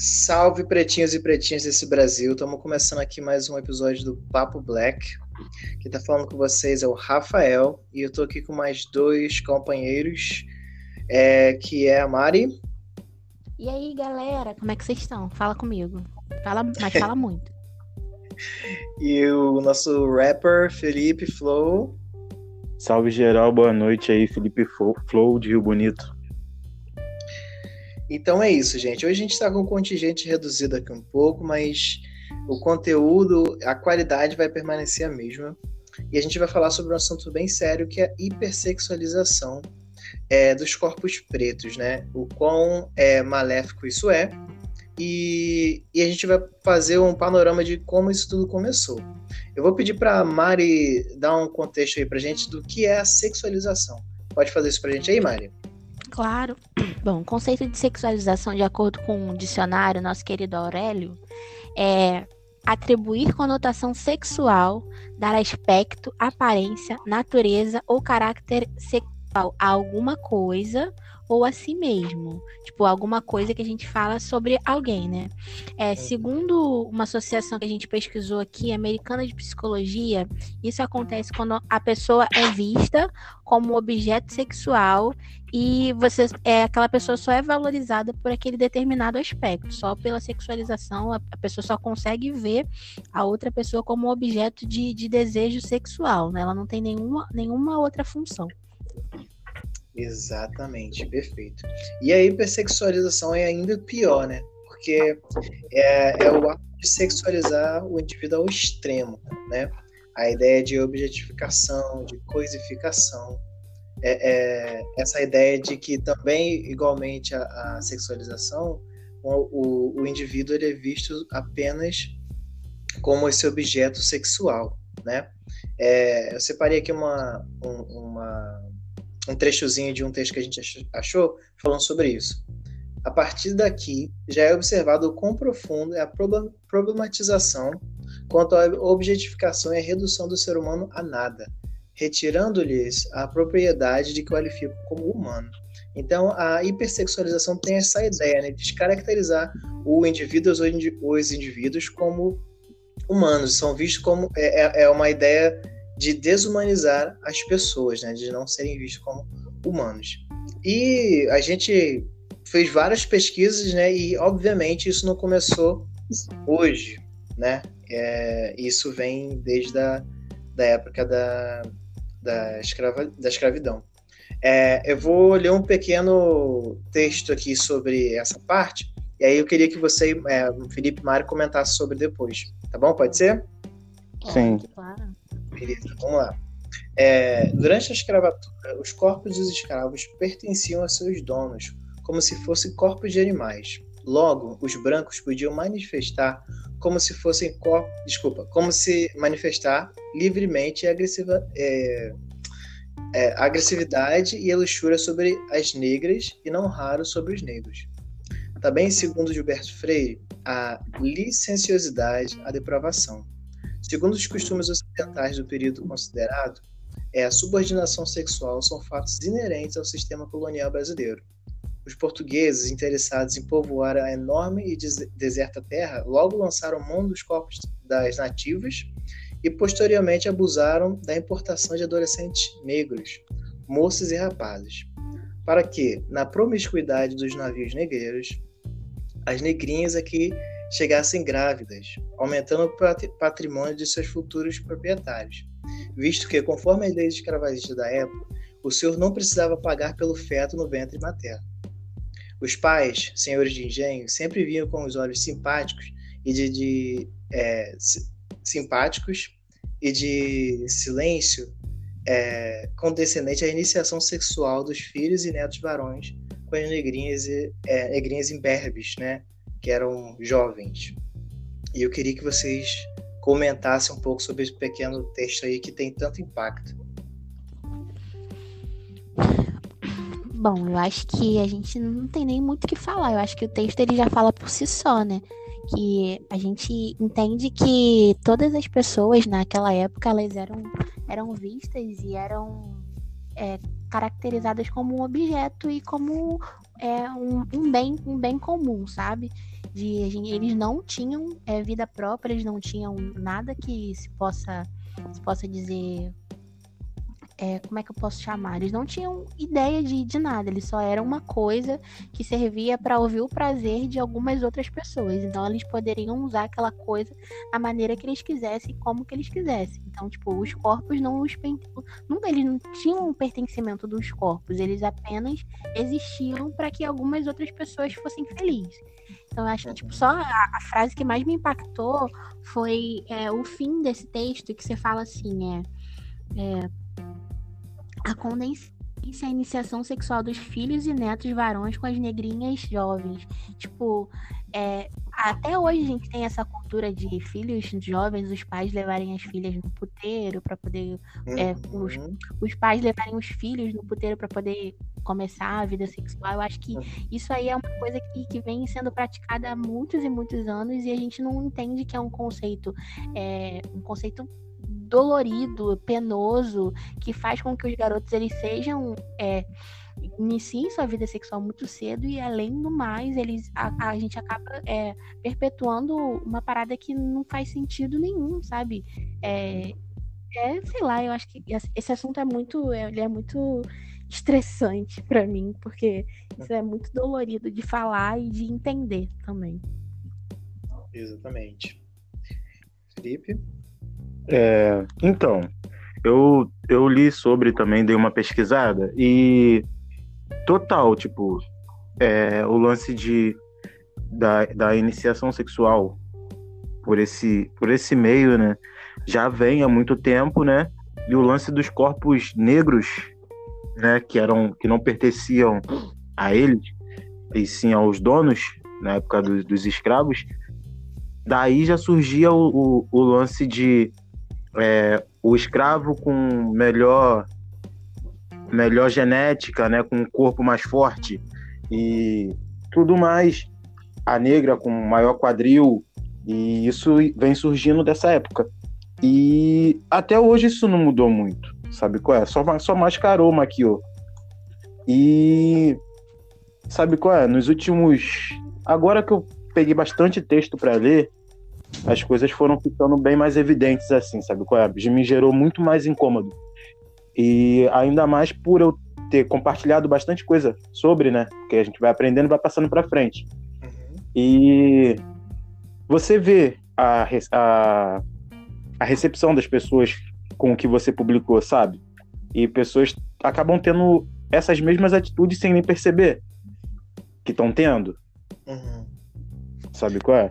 Salve pretinhos e pretinhas desse Brasil. Estamos começando aqui mais um episódio do Papo Black. Quem está falando com vocês é o Rafael e eu estou aqui com mais dois companheiros, é, que é a Mari. E aí, galera, como é que vocês estão? Fala comigo. Fala, mas fala muito. e o nosso rapper Felipe Flow. Salve geral, boa noite aí, Felipe Flow de Rio Bonito. Então é isso, gente. Hoje a gente está com um contingente reduzido aqui um pouco, mas o conteúdo, a qualidade vai permanecer a mesma. E a gente vai falar sobre um assunto bem sério que é a hipersexualização é, dos corpos pretos, né? O quão é, maléfico isso é. E, e, a gente vai fazer um panorama de como isso tudo começou. Eu vou pedir para Mari dar um contexto aí para gente do que é a sexualização. Pode fazer isso para gente aí, Mari? Claro. Bom, o conceito de sexualização, de acordo com o dicionário, nosso querido Aurélio, é atribuir conotação sexual, dar aspecto, aparência, natureza ou caráter sexual a alguma coisa ou a si mesmo. Tipo, alguma coisa que a gente fala sobre alguém, né? É, segundo uma associação que a gente pesquisou aqui, americana de psicologia, isso acontece quando a pessoa é vista como objeto sexual e você é aquela pessoa só é valorizada por aquele determinado aspecto, só pela sexualização, a, a pessoa só consegue ver a outra pessoa como objeto de, de desejo sexual, né? Ela não tem nenhuma, nenhuma outra função. Exatamente, perfeito. E a hipersexualização é ainda pior, né? Porque é, é o ato de sexualizar o indivíduo ao extremo, né? A ideia de objetificação, de coisificação, é, é, essa ideia de que também, igualmente a, a sexualização, o, o, o, indivíduo ele é visto apenas como esse objeto sexual, né? É, eu separei aqui uma, um, uma um trechozinho de um texto que a gente achou falando sobre isso. A partir daqui, já é observado o quão profundo é a problematização quanto à objetificação e redução do ser humano a nada, retirando-lhes a propriedade de qualifico como humano. Então, a hipersexualização tem essa ideia né, de descaracterizar o indivíduo, os indivíduos como humanos, são vistos como é, é, é uma ideia de desumanizar as pessoas, né, de não serem vistos como humanos. E a gente fez várias pesquisas, né, e obviamente isso não começou hoje, né? É, isso vem desde a da época da, da, escrava, da escravidão. É, eu vou ler um pequeno texto aqui sobre essa parte, e aí eu queria que você, é, Felipe Mário, comentasse sobre depois. Tá bom? Pode ser? Sim. Claro. Beleza, vamos lá. É, durante a escravatura, os corpos dos escravos pertenciam a seus donos, como se fossem corpos de animais. Logo, os brancos podiam manifestar como se fossem corpos, desculpa, como se manifestar livremente agressiva, é, é, agressividade e a luxúria sobre as negras e não raro sobre os negros. Também, segundo Gilberto Freire, a licenciosidade, a depravação. Segundo os costumes ocidentais do período considerado, é, a subordinação sexual são fatos inerentes ao sistema colonial brasileiro. Os portugueses, interessados em povoar a enorme e deserta terra, logo lançaram mão dos corpos das nativas e posteriormente abusaram da importação de adolescentes negros, moças e rapazes, para que, na promiscuidade dos navios negreiros, as negrinhas aqui chegassem grávidas, aumentando o patrimônio de seus futuros proprietários, visto que, conforme as leis escravagistas da época, o senhor não precisava pagar pelo feto no ventre materno. Os pais, senhores de engenho, sempre vinham com os olhos simpáticos e de, de é, simpáticos e de silêncio é, condescendente à iniciação sexual dos filhos e netos varões com as negrinhas, é, negrinhas imberbes, né? Que eram jovens. E eu queria que vocês comentassem um pouco sobre esse pequeno texto aí que tem tanto impacto. Bom, eu acho que a gente não tem nem muito o que falar. Eu acho que o texto ele já fala por si só, né? Que a gente entende que todas as pessoas naquela época elas eram, eram vistas e eram é, caracterizadas como um objeto e como é, um, um, bem, um bem comum, sabe? De, eles não tinham é, vida própria, eles não tinham nada que se possa, se possa dizer é, como é que eu posso chamar? Eles não tinham ideia de, de nada, eles só eram uma coisa que servia para ouvir o prazer de algumas outras pessoas. Então eles poderiam usar aquela coisa da maneira que eles quisessem, como que eles quisessem. Então, tipo, os corpos não os nunca eles não tinham um pertencimento dos corpos, eles apenas existiam para que algumas outras pessoas fossem felizes. Então, eu acho que tipo, só a, a frase que mais me impactou foi é, o fim desse texto, que você fala assim, é, é a condescendência a iniciação sexual dos filhos e netos varões com as negrinhas jovens. Tipo, é, até hoje a gente tem essa cultura de filhos jovens, os pais levarem as filhas no puteiro para poder. É, os, uhum. os pais levarem os filhos no puteiro para poder começar a vida sexual. Eu acho que uhum. isso aí é uma coisa que, que vem sendo praticada há muitos e muitos anos e a gente não entende que é um conceito, é, um conceito dolorido, penoso, que faz com que os garotos eles sejam é, iniciem sua vida sexual muito cedo e além do mais eles a, a gente acaba é, perpetuando uma parada que não faz sentido nenhum, sabe? É, é, sei lá, eu acho que esse assunto é muito, ele é muito estressante para mim, porque isso é muito dolorido de falar e de entender também. Exatamente. Felipe? É, então, eu, eu li sobre também, dei uma pesquisada e total, tipo, é, o lance de, da, da iniciação sexual por esse, por esse meio, né, já vem há muito tempo, né, e o lance dos corpos negros, né, que eram que não pertenciam a eles, e sim aos donos, na época do, dos escravos, daí já surgia o, o, o lance de é, o escravo com melhor melhor genética, né, com um corpo mais forte e tudo mais, a negra com maior quadril e isso vem surgindo dessa época. E até hoje isso não mudou muito, sabe qual é? Só, só mascarou, maquiou. E sabe qual é? Nos últimos. Agora que eu peguei bastante texto para ler, as coisas foram ficando bem mais evidentes assim, sabe qual é? Me gerou muito mais incômodo. E ainda mais por eu ter compartilhado bastante coisa sobre, né? Que a gente vai aprendendo e vai passando para frente. Uhum. E você vê a, a, a recepção das pessoas com o que você publicou, sabe? E pessoas acabam tendo essas mesmas atitudes sem nem perceber que estão tendo. Uhum. Sabe qual é?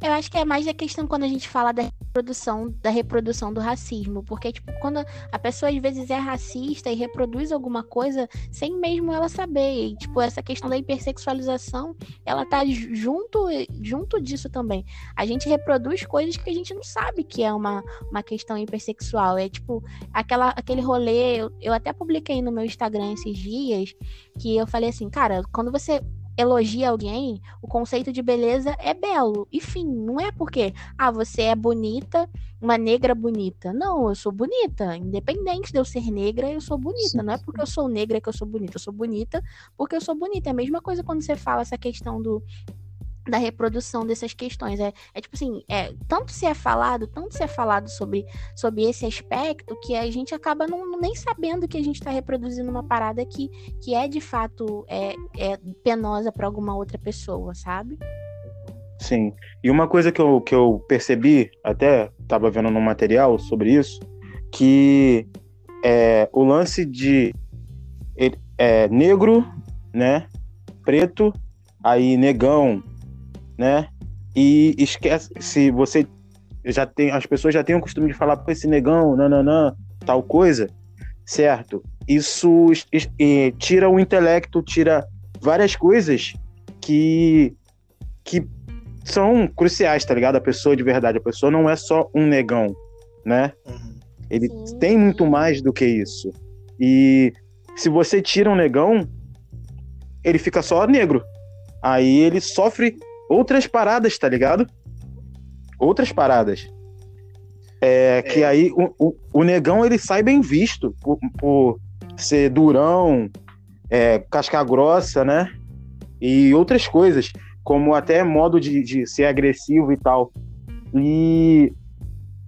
Eu acho que é mais a questão quando a gente fala da reprodução, da reprodução do racismo, porque tipo, quando a pessoa às vezes é racista e reproduz alguma coisa sem mesmo ela saber, e, tipo, essa questão da hipersexualização, ela tá junto junto disso também. A gente reproduz coisas que a gente não sabe que é uma, uma questão hipersexual, é tipo aquela aquele rolê, eu, eu até publiquei no meu Instagram esses dias que eu falei assim, cara, quando você elogia alguém, o conceito de beleza é belo. E fim, não é porque, ah, você é bonita, uma negra bonita. Não, eu sou bonita. Independente de eu ser negra, eu sou bonita. Sim, não é porque eu sou negra que eu sou bonita. Eu sou bonita porque eu sou bonita. É a mesma coisa quando você fala essa questão do da reprodução dessas questões. É, é tipo assim, é, tanto se é falado, tanto se é falado sobre, sobre esse aspecto que a gente acaba não, nem sabendo que a gente está reproduzindo uma parada que, que é de fato é, é penosa para alguma outra pessoa, sabe? Sim. E uma coisa que eu, que eu percebi, até estava vendo no material sobre isso, que é, o lance de é, negro, né, preto, aí negão, né? E esquece, se você já tem, as pessoas já têm o costume de falar, com esse negão, nananã, tal coisa, certo? Isso tira o intelecto, tira várias coisas que, que são cruciais, tá ligado? A pessoa de verdade, a pessoa não é só um negão, né? Uhum. Ele Sim. tem muito mais do que isso. E se você tira um negão, ele fica só negro. Aí ele sofre outras paradas, tá ligado? Outras paradas. É, é. Que aí o, o, o, negão ele sai bem visto por, por, ser durão, é, casca grossa, né? E outras coisas, como até modo de, de ser agressivo e tal. E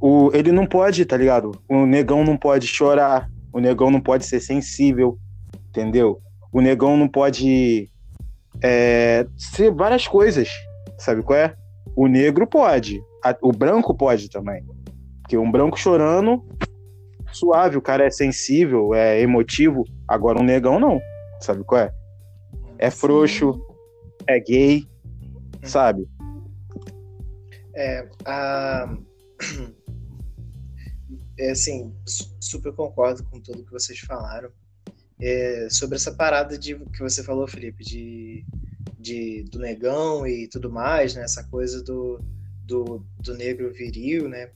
o, ele não pode, tá ligado? O negão não pode chorar, o negão não pode ser sensível, entendeu? O negão não pode é, ser várias coisas, sabe qual é? O negro pode, a, o branco pode também. Porque um branco chorando, suave, o cara é sensível, é emotivo. Agora um negão não, sabe qual é? É frouxo, é gay, sabe? É, a... é assim, super concordo com tudo que vocês falaram. É, sobre essa parada de que você falou, Felipe, de, de do negão e tudo mais, né? Essa coisa do, do, do negro viril, né?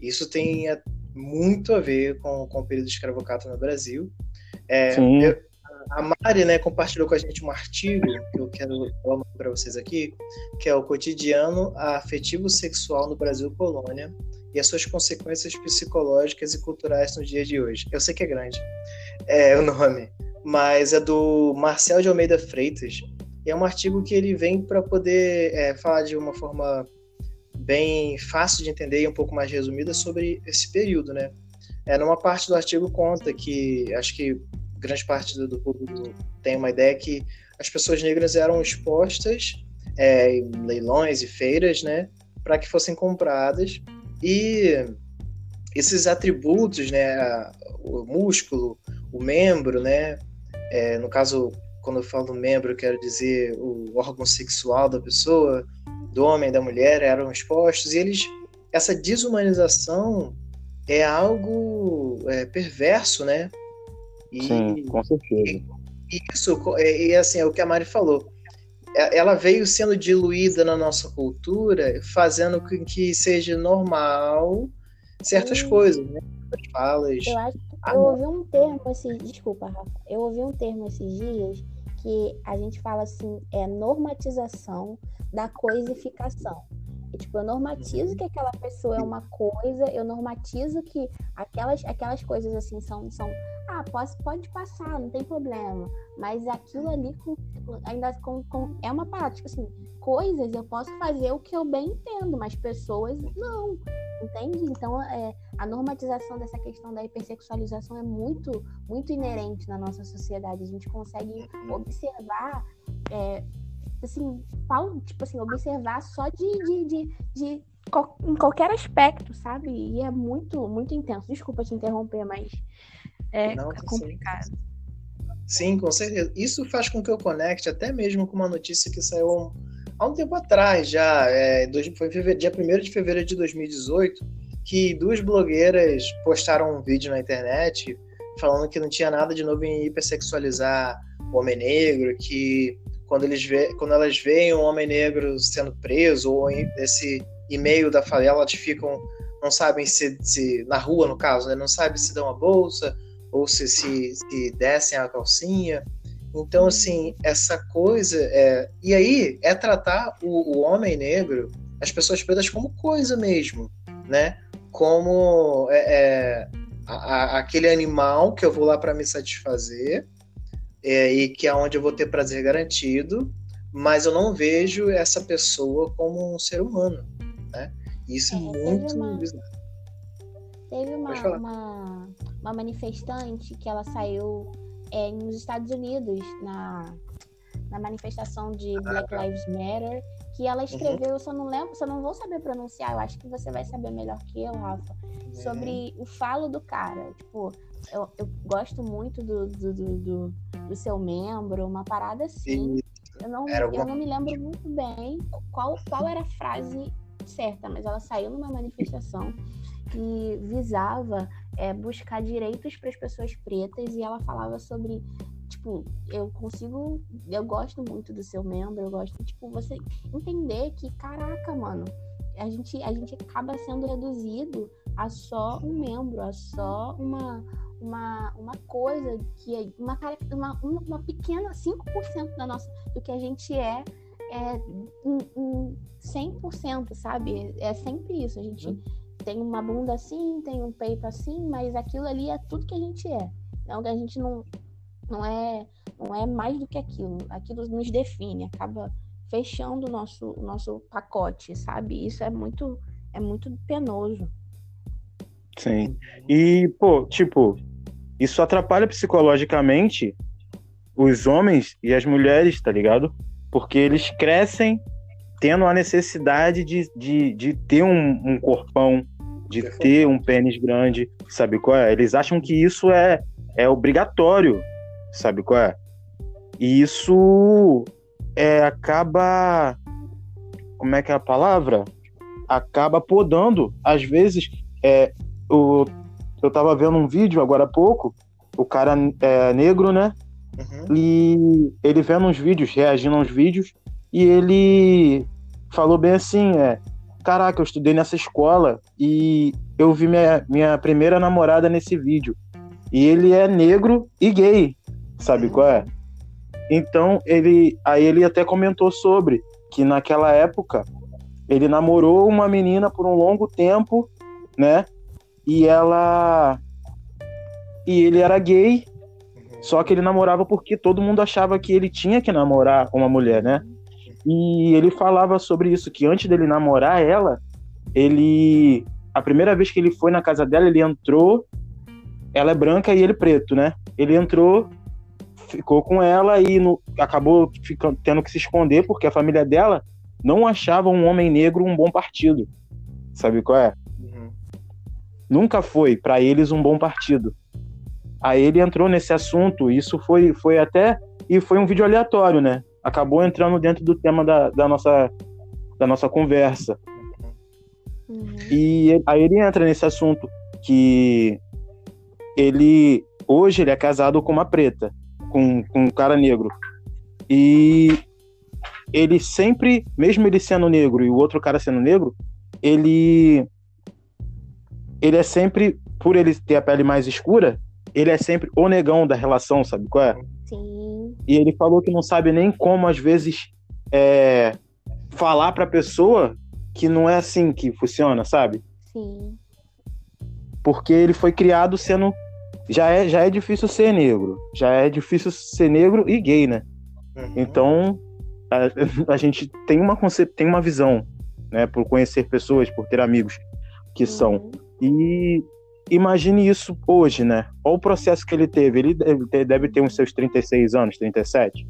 Isso tem muito a ver com, com o período escravocrata no Brasil. É, eu, a Mari né, compartilhou com a gente um artigo que eu quero falar para vocês aqui, que é o Cotidiano Afetivo Sexual no Brasil Colônia e as suas consequências psicológicas e culturais no dia de hoje. Eu sei que é grande é, o nome, mas é do Marcel de Almeida Freitas. E é um artigo que ele vem para poder é, falar de uma forma bem fácil de entender e um pouco mais resumida sobre esse período, né? É, numa parte do artigo conta que acho que grande parte do, do público tem uma ideia que as pessoas negras eram expostas é, em leilões e feiras, né, para que fossem compradas e esses atributos, né, o músculo, o membro, né, é, no caso quando eu falo membro, eu quero dizer o órgão sexual da pessoa, do homem, da mulher, eram expostos e eles essa desumanização é algo é, perverso, né? E, Sim, com certeza. E, isso, e assim, é o que a Mari falou. É, ela veio sendo diluída na nossa cultura, fazendo com que seja normal certas Sim. coisas, né? As falas. Eu acho que eu ouvi um termo esses. Desculpa, Rafa. Eu ouvi um termo esses dias que a gente fala assim, é normatização da coisificação. Tipo, eu normatizo que aquela pessoa é uma coisa, eu normatizo que aquelas, aquelas coisas assim são, são ah, pode, pode passar, não tem problema. Mas aquilo ali com, ainda com, com, é uma parada, tipo assim, coisas eu posso fazer o que eu bem entendo, mas pessoas não. Entende? Então, é, a normatização dessa questão da hipersexualização é muito, muito inerente na nossa sociedade. A gente consegue observar é, assim, tipo assim, observar só de, de, de, de, em qualquer aspecto, sabe? E é muito, muito intenso. Desculpa te interromper, mas é, Não, é complicado. Sim, com certeza. Isso faz com que eu conecte até mesmo com uma notícia que saiu há um tempo atrás já, é, foi dia 1 de fevereiro de 2018, que duas blogueiras postaram um vídeo na internet falando que não tinha nada de novo em hipersexualizar o homem negro, que quando, eles vê, quando elas veem um homem negro sendo preso ou nesse e-mail da favela, elas ficam, não sabem se, se na rua, no caso, né, não sabem se dão a bolsa ou se, se, se descem a calcinha. Então, assim, essa coisa. É... E aí é tratar o, o homem negro, as pessoas pretas, como coisa mesmo, né? Como é, é, a, a, aquele animal que eu vou lá para me satisfazer é, e que é onde eu vou ter prazer garantido, mas eu não vejo essa pessoa como um ser humano, né? Isso é, é muito uma, bizarro. Teve uma, uma, uma, manifestante que ela saiu é, nos Estados Unidos na, na manifestação de Black Lives Matter que ela uhum. escreveu, uhum. eu só não lembro, só não vou saber pronunciar, eu acho que você vai saber melhor que eu, Rafa, sobre o falo do cara. Tipo, eu, eu gosto muito do, do, do, do, do seu membro, uma parada assim. Eu não, eu não me lembro muito bem qual, qual era a frase certa, mas ela saiu numa manifestação que visava é, buscar direitos para as pessoas pretas e ela falava sobre tipo, eu consigo, eu gosto muito do seu membro, eu gosto, tipo, você entender que, caraca, mano, a gente, a gente acaba sendo reduzido a só um membro, a só uma, uma, uma coisa que é uma, uma, uma pequena 5% da nossa, do que a gente é, é em, em 100%, sabe? É sempre isso. A gente uhum. tem uma bunda assim, tem um peito assim, mas aquilo ali é tudo que a gente é. Então a gente não, não é não é mais do que aquilo. Aquilo nos define, acaba fechando o nosso, o nosso pacote, sabe? Isso é muito, é muito penoso. Sim. E, pô, tipo, isso atrapalha psicologicamente os homens e as mulheres, tá ligado? Porque eles crescem tendo a necessidade de, de, de ter um, um corpão, de ter um pênis grande, sabe qual é? Eles acham que isso é, é obrigatório, sabe qual é? E isso é, acaba. Como é que é a palavra? Acaba podando. Às vezes, é, o, eu tava vendo um vídeo agora há pouco, o cara é negro, né? Uhum. E ele vendo uns vídeos, reagindo aos vídeos, e ele falou bem assim: é, Caraca, eu estudei nessa escola e eu vi minha, minha primeira namorada nesse vídeo. E ele é negro e gay, sabe uhum. qual é? Então ele, aí ele até comentou sobre que naquela época ele namorou uma menina por um longo tempo, né? E ela e ele era gay, só que ele namorava porque todo mundo achava que ele tinha que namorar uma mulher, né? E ele falava sobre isso que antes dele namorar ela, ele a primeira vez que ele foi na casa dela, ele entrou, ela é branca e ele preto, né? Ele entrou ficou com ela e no, acabou ficando, tendo que se esconder porque a família dela não achava um homem negro um bom partido. Sabe qual é? Nunca foi para eles um bom partido. Aí ele entrou nesse assunto, isso foi, foi até. E foi um vídeo aleatório, né? Acabou entrando dentro do tema da, da, nossa, da nossa conversa. Uhum. E aí ele entra nesse assunto que ele hoje ele é casado com uma preta com, com um cara negro. E ele sempre, mesmo ele sendo negro e o outro cara sendo negro, ele ele é sempre, por ele ter a pele mais escura, ele é sempre o negão da relação, sabe qual é? Sim. E ele falou que não sabe nem como, às vezes, é, falar pra pessoa que não é assim que funciona, sabe? Sim. Porque ele foi criado sendo já é, já é difícil ser negro. Já é difícil ser negro e gay, né? Uhum. Então, a, a, gente tem uma, tem uma visão, né? Por conhecer pessoas, por ter amigos que uhum. são. E imagine isso hoje, né? Olha o processo que ele teve. Ele deve ter, deve ter uns seus 36 anos, 37.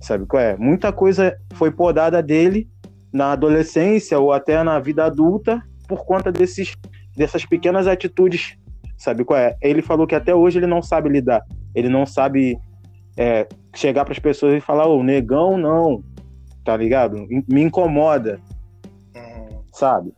Sabe qual é? Muita coisa foi podada dele na adolescência ou até na vida adulta por conta desses, dessas pequenas atitudes Sabe qual é? Ele falou que até hoje ele não sabe lidar. Ele não sabe é, chegar para as pessoas e falar, ô, negão não, tá ligado? Me incomoda, hum. sabe?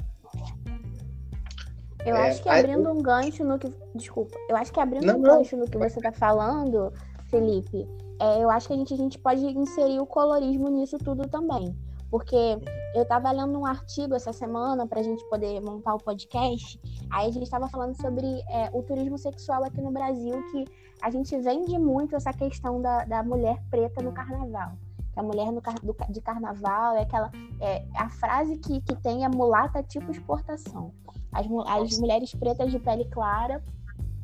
Eu é, acho que abrindo um gancho no que. Desculpa. Eu acho que abrindo não, um gancho no que você tá falando, Felipe, é, eu acho que a gente, a gente pode inserir o colorismo nisso tudo também. Porque eu estava lendo um artigo essa semana para a gente poder montar o podcast. Aí a gente estava falando sobre é, o turismo sexual aqui no Brasil, que a gente vende muito essa questão da, da mulher preta no carnaval. Que a mulher no, do, de carnaval é aquela. É, a frase que, que tem é mulata tipo exportação. As, as mulheres pretas de pele clara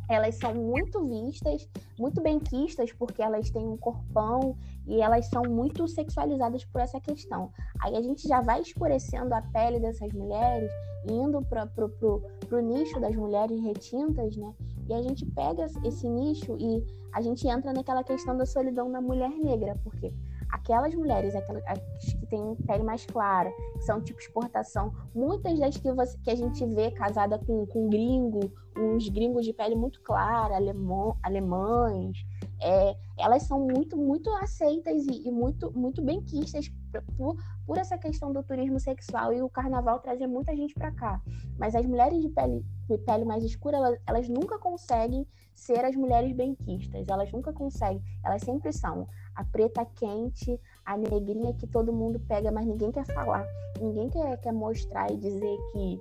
elas são muito vistas, muito benquistas, porque elas têm um corpão e elas são muito sexualizadas por essa questão. Aí a gente já vai escurecendo a pele dessas mulheres, indo para pro nicho das mulheres retintas, né? E a gente pega esse nicho e a gente entra naquela questão da solidão da mulher negra, porque aquelas mulheres aquelas que têm pele mais clara, que são tipo exportação, muitas das que, você, que a gente vê casada com, com gringo, uns gringos de pele muito clara, alemão, alemães, é, elas são muito, muito aceitas e, e muito, muito benquistas por, por essa questão do turismo sexual e o carnaval trazia muita gente para cá. Mas as mulheres de pele, de pele mais escura, elas, elas nunca conseguem ser as mulheres benquistas, elas nunca conseguem, elas sempre são a preta quente, a negrinha que todo mundo pega, mas ninguém quer falar. Ninguém quer, quer mostrar e dizer que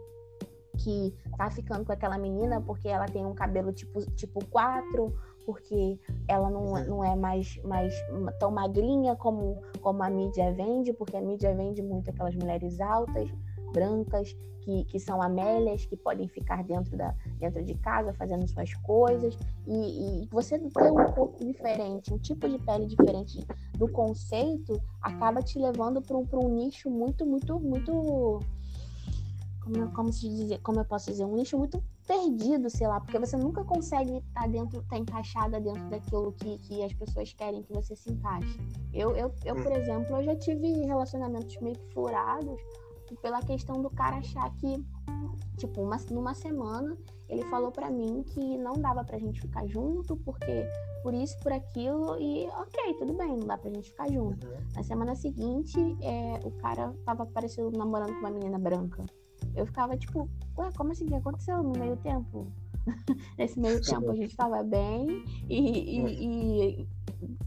que tá ficando com aquela menina porque ela tem um cabelo tipo tipo 4, porque ela não, não é mais, mais tão magrinha como, como a mídia vende, porque a mídia vende muito aquelas mulheres altas. brancas, que, que são amélias, que podem ficar dentro, da, dentro de casa fazendo suas coisas, e, e você ter um corpo diferente, um tipo de pele diferente do conceito, acaba te levando para um, um nicho muito, muito, muito. Como, como, se dizer, como eu posso dizer, um nicho muito perdido, sei lá, porque você nunca consegue estar tá dentro, estar tá encaixada dentro daquilo que, que as pessoas querem que você se encaixe. Eu, eu, eu, por hum. exemplo, eu já tive relacionamentos meio que furados pela questão do cara achar que, tipo, uma, numa semana ele falou para mim que não dava pra gente ficar junto, porque por isso, por aquilo, e ok, tudo bem, não dá pra gente ficar junto. Uhum. Na semana seguinte, é, o cara tava aparecendo namorando com uma menina branca. Eu ficava tipo, ué, como assim? O que aconteceu no meio tempo? Nesse meio tempo a gente tava bem e, e, e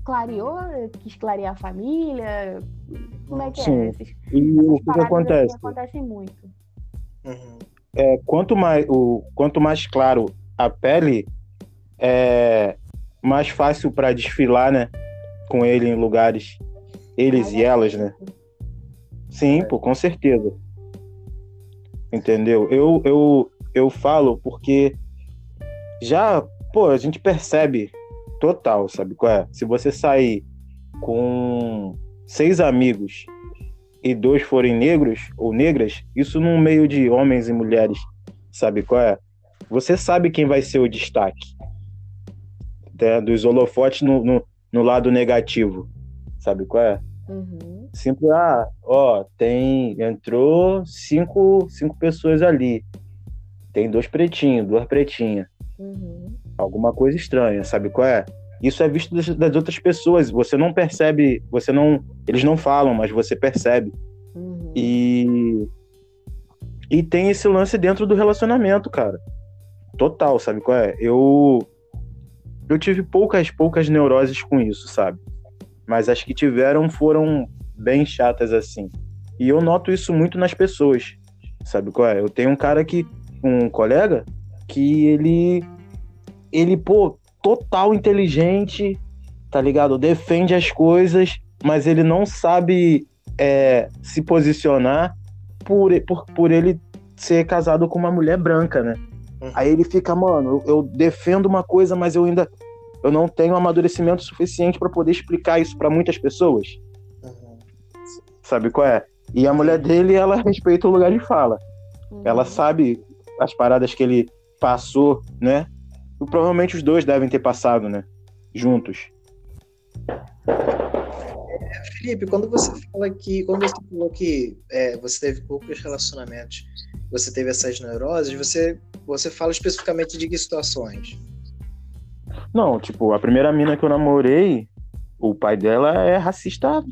clareou, quis clarear a família. Como é que Sim. é? Esses, e o que, que acontece? Acontecem muito. Uhum. É, quanto, mais, o, quanto mais claro a pele, é mais fácil para desfilar, né? Com ele em lugares, eles e elas, né? Sim, pô, com certeza. Entendeu? Eu, eu, eu falo porque já, pô, a gente percebe total, sabe qual é? Se você sair com seis amigos e dois forem negros ou negras, isso num meio de homens e mulheres, sabe qual é? Você sabe quem vai ser o destaque né, dos holofotes no, no, no, lado negativo, sabe qual é? Uhum. Sempre, ah, ó, tem, entrou cinco, cinco pessoas ali, tem dois pretinhos, duas pretinhas. Uhum. Alguma coisa estranha, sabe qual é? Isso é visto das, das, outras pessoas. Você não percebe, você não. Eles não falam, mas você percebe. Uhum. E. E tem esse lance dentro do relacionamento, cara. Total, sabe qual é? Eu. Eu tive poucas, poucas neuroses com isso, sabe? Mas as que tiveram foram bem chatas assim. E eu noto isso muito nas pessoas, sabe qual é? Eu tenho um cara que. Um colega que ele ele, pô, total inteligente, tá ligado? Defende as coisas, mas ele não sabe é, se posicionar por, por, por ele ser casado com uma mulher branca, né? Uhum. Aí ele fica, mano, eu, eu, defendo uma coisa, mas eu ainda eu não tenho amadurecimento suficiente para poder explicar isso para muitas pessoas. Sabe qual é? E a mulher dele, ela respeita o lugar de fala. Uhum. Ela sabe as paradas que ele passou, né? E provavelmente os dois devem ter passado, né? Juntos. É, Felipe, quando você fala que. Quando você falou que é, você teve poucos relacionamentos, você teve essas neuroses, você, você fala especificamente de que situações? Não, tipo, a primeira mina que eu namorei, o pai dela é racista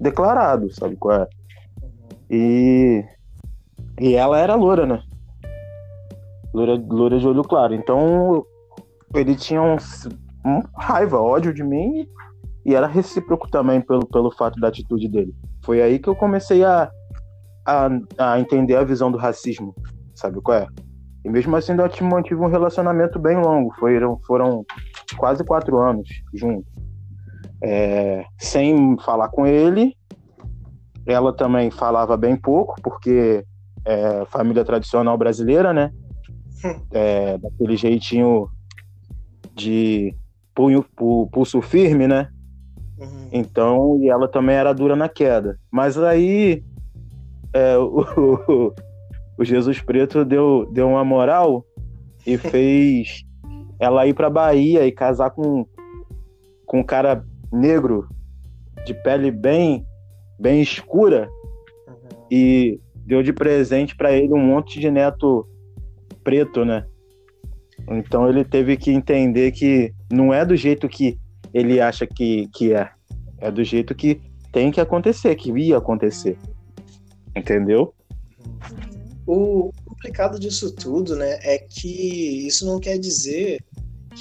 declarado, sabe qual é? E. E ela era loura, né? Loura, loura de olho claro. Então ele tinha um, um raiva, ódio de mim e era recíproco também pelo, pelo fato da atitude dele. Foi aí que eu comecei a, a, a entender a visão do racismo, sabe qual é? E mesmo assim ainda mantive um relacionamento bem longo, foram, foram quase quatro anos juntos. É, sem falar com ele, ela também falava bem pouco, porque é família tradicional brasileira, né? É, daquele jeitinho de punho, pulso firme, né? Uhum. Então, e ela também era dura na queda. Mas aí é, o, o, Jesus Preto deu, deu uma moral e fez ela ir pra Bahia e casar com, com um cara negro de pele bem, bem escura uhum. e deu de presente para ele um monte de neto preto, né? Então ele teve que entender que não é do jeito que ele acha que, que é. É do jeito que tem que acontecer, que ia acontecer. Entendeu? O complicado disso tudo, né, é que isso não quer dizer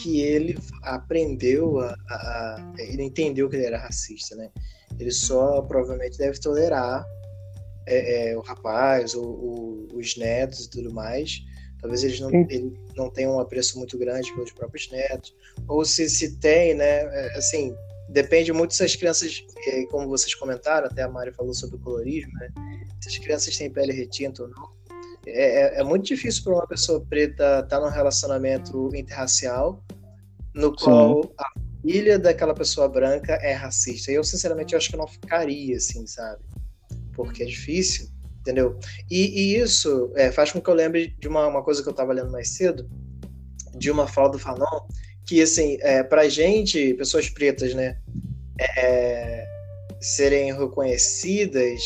que ele aprendeu a, a, ele entendeu que ele era racista, né? Ele só provavelmente deve tolerar é, é, o rapaz, ou, ou, os netos e tudo mais, Talvez eles não, ele não tenham um apreço muito grande pelos próprios netos. Ou se, se tem, né? É, assim, depende muito se as crianças, é, como vocês comentaram, até a Mari falou sobre o colorismo, né? Se as crianças têm pele retinta ou não. É, é, é muito difícil para uma pessoa preta estar tá num relacionamento interracial no qual Sim. a família daquela pessoa branca é racista. E eu, sinceramente, eu acho que eu não ficaria assim, sabe? Porque é difícil, entendeu? E, e isso é, faz com que eu lembre de uma, uma coisa que eu estava lendo mais cedo, de uma fala do Fanon, que, assim, é, pra gente, pessoas pretas, né, é, serem reconhecidas,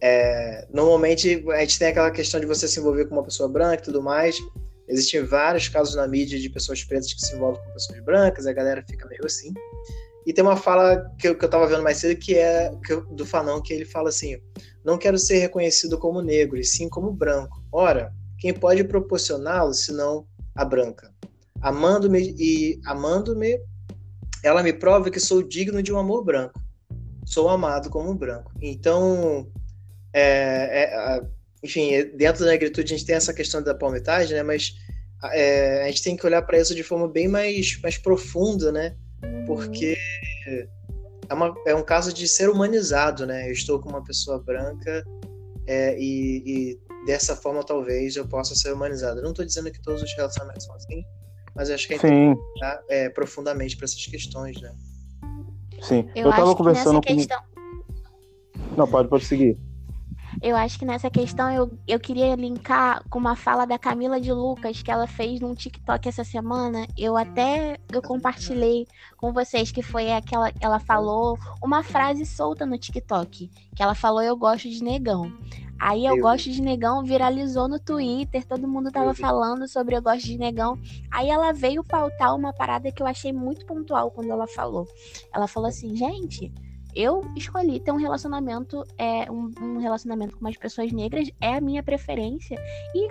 é, normalmente a gente tem aquela questão de você se envolver com uma pessoa branca e tudo mais. Existem vários casos na mídia de pessoas pretas que se envolvem com pessoas brancas, a galera fica meio assim. E tem uma fala que eu, que eu tava vendo mais cedo que é que eu, do Fanon, que ele fala assim: não quero ser reconhecido como negro, e sim como branco. Ora, quem pode proporcioná-lo, senão a branca? Amando-me e amando-me, ela me prova que sou digno de um amor branco. Sou amado como um branco. Então, é, é, enfim, dentro da negritude a gente tem essa questão da palmitagem, né? Mas é, a gente tem que olhar para isso de forma bem mais, mais profunda, né? Porque é, uma, é um caso de ser humanizado, né? Eu estou com uma pessoa branca é, e, e, dessa forma talvez eu possa ser humanizado. Eu não estou dizendo que todos os relacionamentos são assim, mas acho que a gente tem que olhar é, profundamente para essas questões, né? Sim. Eu, eu tava conversando com. Questão... Não, pode prosseguir. Eu acho que nessa questão eu, eu queria linkar com uma fala da Camila de Lucas que ela fez num TikTok essa semana. Eu até eu compartilhei com vocês que foi aquela ela falou uma frase solta no TikTok, que ela falou eu gosto de negão. Aí eu, gosto de negão viralizou no Twitter, todo mundo tava falando sobre eu gosto de negão. Aí ela veio pautar uma parada que eu achei muito pontual quando ela falou. Ela falou assim, gente, eu escolhi ter um relacionamento, é, um, um, relacionamento com umas pessoas negras, é a minha preferência. E,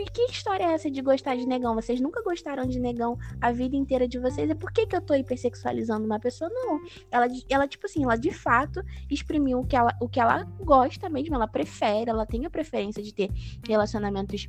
e, que história é essa de gostar de negão? Vocês nunca gostaram de negão a vida inteira de vocês? E por que, que eu tô hipersexualizando uma pessoa? Não. Ela, ela, tipo assim, ela de fato exprimiu o que ela, o que ela gosta mesmo, ela prefere, ela tem a preferência de ter relacionamentos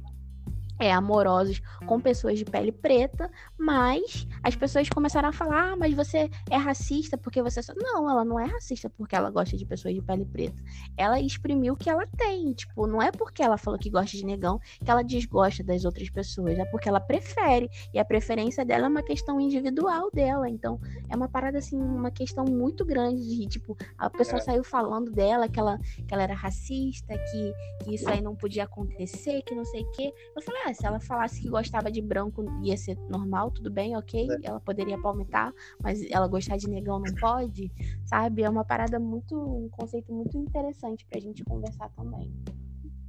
é, amorosos com pessoas de pele preta, mas as pessoas começaram a falar: ah, mas você é racista porque você. Só... Não, ela não é racista porque ela gosta de pessoas de pele preta. Ela exprimiu o que ela tem. Tipo, não é porque ela falou que gosta de negão que ela desgosta das outras pessoas, é porque ela prefere. E a preferência dela é uma questão individual dela. Então, é uma parada assim, uma questão muito grande de, tipo, a pessoa é. saiu falando dela que ela, que ela era racista, que, que isso aí não podia acontecer, que não sei o quê. Eu falei, ah, se ela falasse que gostava de branco, ia ser normal, tudo bem, ok. É. Ela poderia palmitar, mas ela gostar de negão não pode, sabe? É uma parada muito, um conceito muito interessante pra gente conversar também.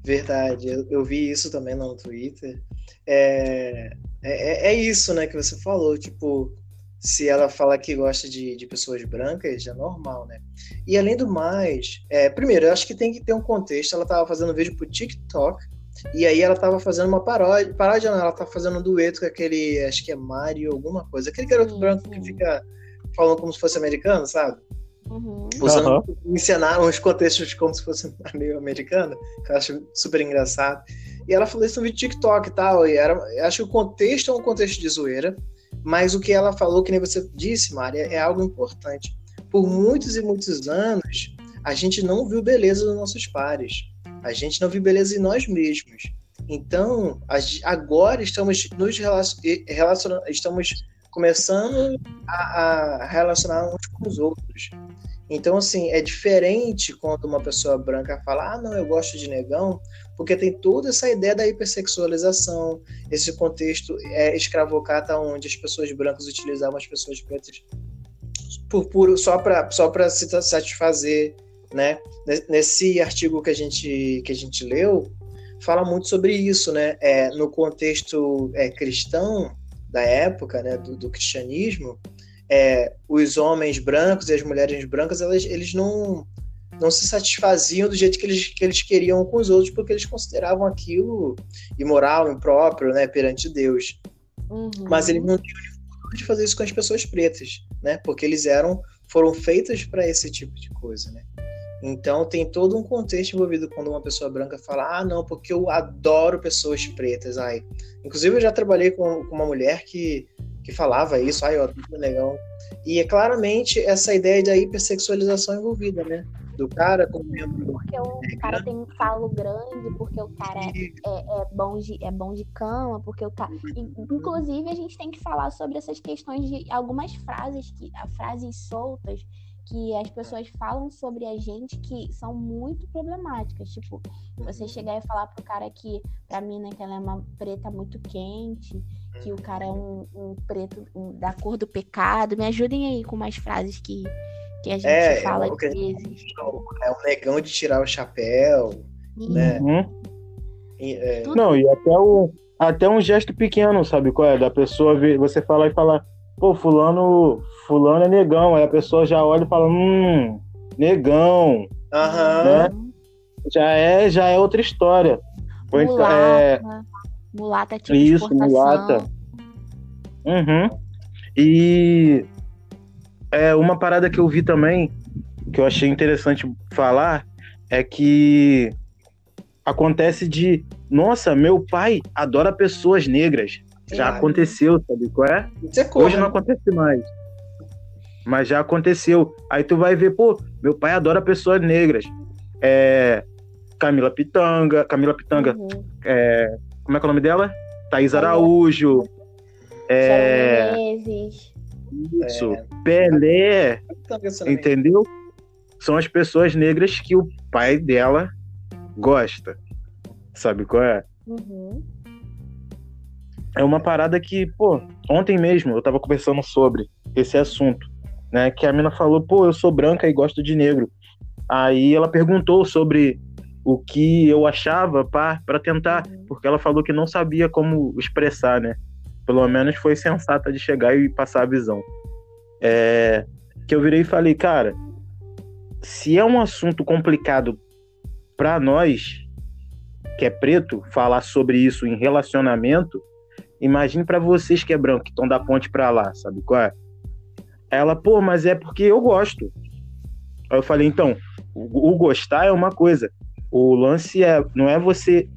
Verdade, eu, eu vi isso também no Twitter. É, é, é, isso, né, que você falou, tipo, se ela fala que gosta de, de pessoas brancas, é normal, né? E além do mais, é, primeiro, eu acho que tem que ter um contexto. Ela estava fazendo um vídeo pro TikTok e aí ela tava fazendo uma paródia. Paródia não, ela tá fazendo um dueto com aquele, acho que é Mario, alguma coisa. Aquele garoto branco que fica falando como se fosse americano, sabe? Uhum. Usando, uhum. encenaram uns contextos como se fosse meio americano, que eu acho super engraçado. E ela falou isso no vídeo TikTok e tal. E era, acho que o contexto é um contexto de zoeira, mas o que ela falou, que nem você disse, Maria, é algo importante. Por muitos e muitos anos, a gente não viu beleza dos nossos pares. A gente não viu beleza em nós mesmos. Então, agora estamos nos relacionando, estamos começando a, a, relacionar uns com os outros. Então, assim, é diferente quando uma pessoa branca fala, ah, não, eu gosto de negão, porque tem toda essa ideia da hipersexualização, esse contexto é, escravocata onde as pessoas brancas utilizavam as pessoas pretas por puro, só para só se satisfazer né? Nesse artigo que a gente, que a gente leu, fala muito sobre isso, né? É, no contexto é, cristão da época, né, do, do cristianismo, é, os homens brancos e as mulheres brancas, elas, eles não, não se satisfaziam do jeito que eles, que eles queriam com os outros, porque eles consideravam aquilo imoral, impróprio, né, perante Deus. Uhum. Mas eles não tinham de fazer isso com as pessoas pretas, né, porque eles eram foram feitas para esse tipo de coisa, né. Então tem todo um contexto envolvido quando uma pessoa branca fala, ah, não, porque eu adoro pessoas pretas. Ai. Inclusive eu já trabalhei com, com uma mulher que que falava isso, ai, ó, tudo legal. E é claramente essa ideia da hipersexualização envolvida, né? Do cara como membro. Porque o cara tem um falo grande, porque o cara é, é, bom, de, é bom de cama, porque o cara. Inclusive, a gente tem que falar sobre essas questões de algumas frases, que, frases soltas que as pessoas falam sobre a gente que são muito problemáticas. Tipo, você chegar e falar pro cara que, pra mina, que ela é uma preta muito quente, que o cara é um, um preto um, da cor do pecado. Me ajudem aí com mais frases que, que a gente é, fala às vezes. É um negão de tirar o chapéu, né? Uhum. E, é... Não, e até, o, até um gesto pequeno, sabe qual é? Da pessoa ver, você falar e falar, pô, fulano, fulano é negão. Aí a pessoa já olha e fala, hum, negão. Aham. Né? Já é, já é outra história. Mulata, é... mulata é tipo Isso, mulata. Uhum. E é uma parada que eu vi também, que eu achei interessante falar, é que acontece de, nossa, meu pai adora pessoas negras. Já aconteceu, sabe qual é? é Hoje não acontece mais. Mas já aconteceu. Aí tu vai ver, pô, meu pai adora pessoas negras. É, Camila Pitanga, Camila Pitanga, uhum. é, como é que é o nome dela? Thaís Araújo. É, isso, é, Pelé, entendeu? São as pessoas negras que o pai dela gosta. Sabe qual é? Uhum. É uma parada que, pô, ontem mesmo eu tava conversando sobre esse assunto né? Que a mina falou, pô, eu sou branca e gosto de negro. Aí ela perguntou sobre o que eu achava para tentar, porque ela falou que não sabia como expressar, né? Pelo menos foi sensata de chegar e passar a visão. É, que eu virei e falei, cara, se é um assunto complicado para nós, que é preto, falar sobre isso em relacionamento, imagine para vocês que é branco, que estão da ponte para lá, sabe qual é? Ela, pô, mas é porque eu gosto. Aí eu falei, então, o, o gostar é uma coisa. O lance é, não é você,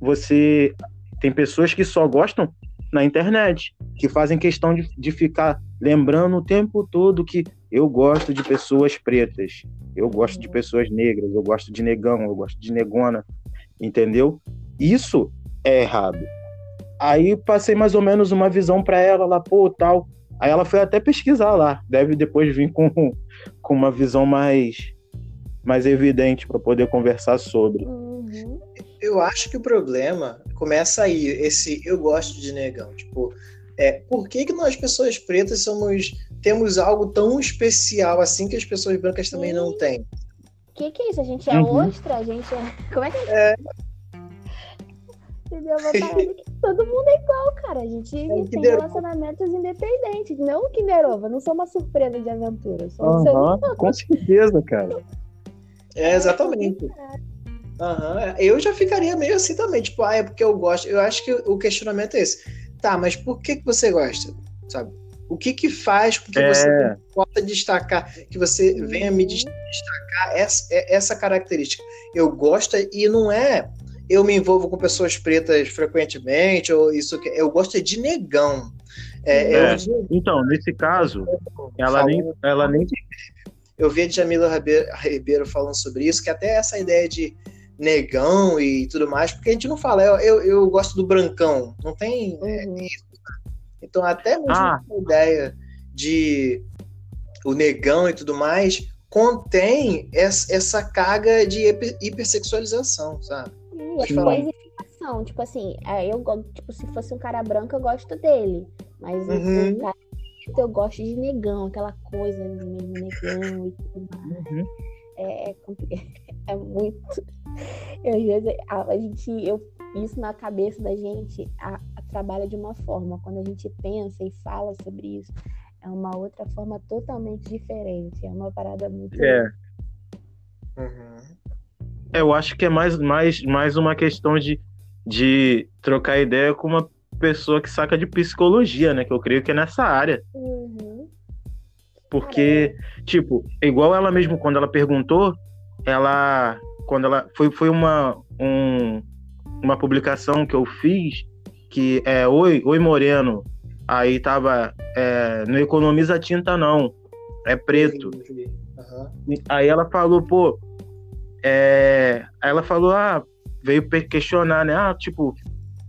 você tem pessoas que só gostam na internet, que fazem questão de, de ficar lembrando o tempo todo que eu gosto de pessoas pretas, eu gosto de pessoas negras, eu gosto de negão, eu gosto de negona, entendeu? Isso é errado. Aí passei mais ou menos uma visão para ela lá, pô, tal. Aí ela foi até pesquisar lá. Deve depois vir com, com uma visão mais, mais evidente para poder conversar sobre. Uhum. Eu acho que o problema começa aí, esse eu gosto de negão. Tipo, é, por que, que nós, pessoas pretas, somos temos algo tão especial assim que as pessoas brancas também não têm? O que, que é isso? A gente é uhum. ostra? A gente é. Como é que é? é... Entendeu? Uma parada que todo mundo é igual, cara. A gente é tem relacionamentos independentes. Não Kinder Ovo, não sou uma surpresa de aventura. Sou uhum, um com certeza, cara. É, exatamente. Uhum. Eu já ficaria meio assim também, tipo, ah, é porque eu gosto. Eu acho que o questionamento é esse. Tá, mas por que, que você gosta? Sabe? O que que faz com que é... você possa destacar, que você venha me destacar essa, essa característica? Eu gosto e não é eu me envolvo com pessoas pretas frequentemente, ou isso que eu gosto é de negão. É, é. Eu... Então, nesse caso, ela nem, ela nem. Eu vi a Jamila Ribeiro falando sobre isso, que até essa ideia de negão e tudo mais, porque a gente não fala, eu, eu, eu gosto do brancão, não tem é, uhum. isso. Então, até mesmo ah. a ideia de o negão e tudo mais contém essa, essa carga de hipersexualização, sabe? Sim, a coisificação. Tipo assim, é, eu tipo, se fosse um cara branco, eu gosto dele. Mas uhum. um cara eu gosto de negão, aquela coisa de negão e tudo mais. Uhum. É, é, é, muito. Eu, a, a gente, eu, isso na cabeça da gente a, a, trabalha de uma forma. Quando a gente pensa e fala sobre isso, é uma outra forma totalmente diferente. É uma parada muito. É. Uhum. Eu acho que é mais, mais, mais uma questão de, de trocar ideia com uma pessoa que saca de psicologia, né? Que eu creio que é nessa área. Uhum. Porque, tipo, igual ela mesmo, quando ela perguntou, ela. Quando ela. Foi, foi uma, um, uma publicação que eu fiz que é Oi, Oi Moreno. Aí tava, é, não economiza tinta não, é preto. Uhum. Aí ela falou, pô, é... ela falou, ah, veio questionar, né? Ah, tipo,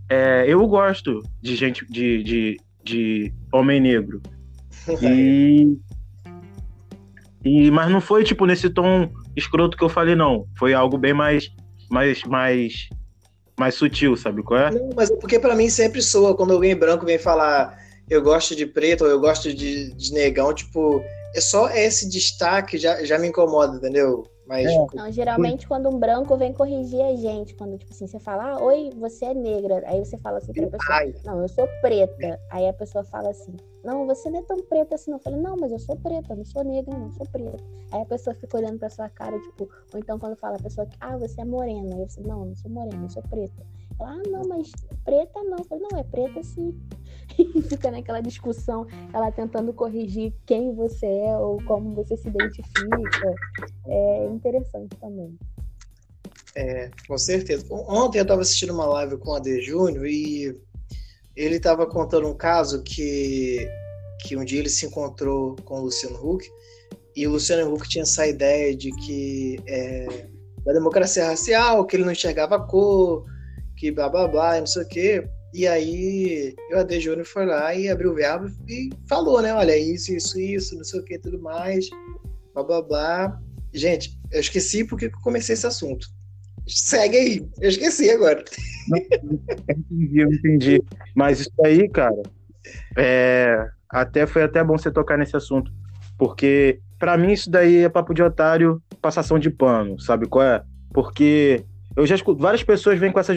é, eu gosto de gente, de, de, de homem negro. E, e mas não foi tipo nesse tom escroto que eu falei não, foi algo bem mais mais mais mais sutil, sabe qual é? Não, mas é porque para mim sempre soa quando alguém branco vem falar eu gosto de preto ou eu gosto de, de negão, tipo, é só esse destaque já, já me incomoda, entendeu? Mas, é. Não, geralmente quando um branco vem corrigir a gente, quando tipo assim, você fala, ah, oi, você é negra. Aí você fala assim pra pessoa, Ai. não, eu sou preta. Aí a pessoa fala assim, não, você não é tão preta assim. Não. Eu falei, não, mas eu sou preta, não sou negra, não, sou preta. Aí a pessoa fica olhando pra sua cara, tipo, ou então quando fala a pessoa que, ah, você é morena. Aí você, não, não sou morena, eu sou preta. Ela, ah, não, mas preta não. Eu falei, não, é preta sim. Fica naquela discussão, ela tentando corrigir quem você é ou como você se identifica. É interessante também. É, com certeza. Ontem eu estava assistindo uma live com o Ade Júnior e ele estava contando um caso que, que um dia ele se encontrou com o Luciano Huck e o Luciano Huck tinha essa ideia de que é, da democracia racial, que ele não enxergava cor, que blá blá blá, não sei o quê. E aí o AD Júnior foi lá e abriu o verbo e falou, né? Olha, isso, isso, isso, não sei o que, tudo mais, blá blá blá. Gente, eu esqueci porque eu comecei esse assunto. Segue aí, eu esqueci agora. Não, entendi, eu entendi. Mas isso aí, cara, é, até foi até bom você tocar nesse assunto, porque para mim isso daí é papo de otário, passação de pano, sabe qual é? Porque eu já escuto, várias pessoas vêm com essa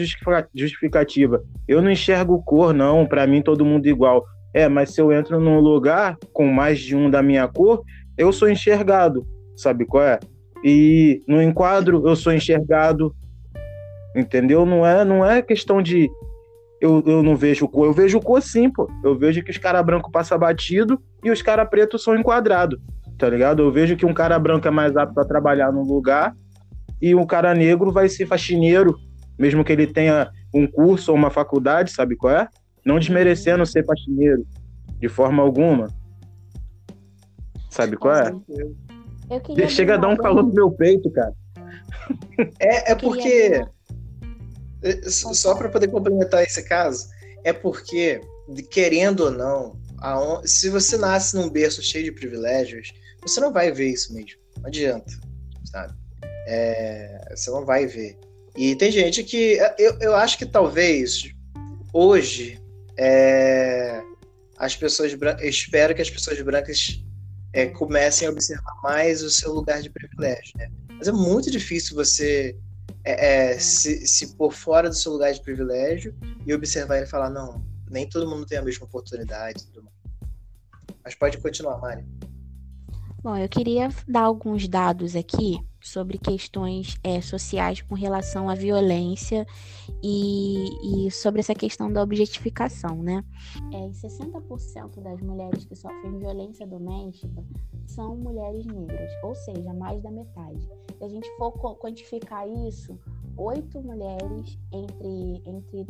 justificativa. Eu não enxergo cor, não, para mim todo mundo igual. É, mas se eu entro num lugar com mais de um da minha cor, eu sou enxergado, sabe qual é? E no enquadro eu sou enxergado, entendeu? Não é, não é questão de eu, eu não vejo cor, eu vejo cor sim, pô. Eu vejo que os cara branco passa batido e os cara preto são enquadrados, tá ligado? Eu vejo que um cara branco é mais apto a trabalhar num lugar e um cara negro vai ser faxineiro, mesmo que ele tenha um curso ou uma faculdade, sabe qual é? Não desmerecendo ser faxineiro, de forma alguma. Sabe qual é? Chega a dar um calor no meu peito, cara. É, é porque. É, só para poder complementar esse caso, é porque, querendo ou não, se você nasce num berço cheio de privilégios, você não vai ver isso mesmo. Não adianta, sabe? É, você não vai ver. E tem gente que. Eu, eu acho que talvez hoje é, as pessoas brancas. Espero que as pessoas brancas é, comecem a observar mais o seu lugar de privilégio. Né? Mas é muito difícil você é, é se, se pôr fora do seu lugar de privilégio e observar e falar: não, nem todo mundo tem a mesma oportunidade. Mas pode continuar, Mari. Bom, eu queria dar alguns dados aqui sobre questões é, sociais com relação à violência e, e, sobre essa questão da objetificação, né? É, 60% das mulheres que sofrem violência doméstica são mulheres negras, ou seja, mais da metade. Se a gente for quantificar isso, oito mulheres entre, entre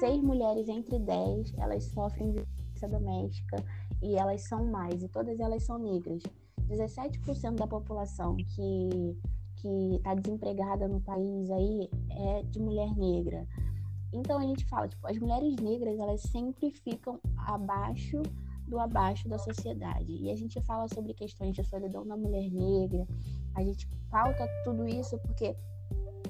seis mulheres entre dez, elas sofrem violência doméstica e elas são mais, e todas elas são negras. 17% da população que que está desempregada no país aí é de mulher negra. Então a gente fala, tipo, as mulheres negras, elas sempre ficam abaixo do abaixo da sociedade. E a gente fala sobre questões de solidão da mulher negra. A gente pauta tudo isso porque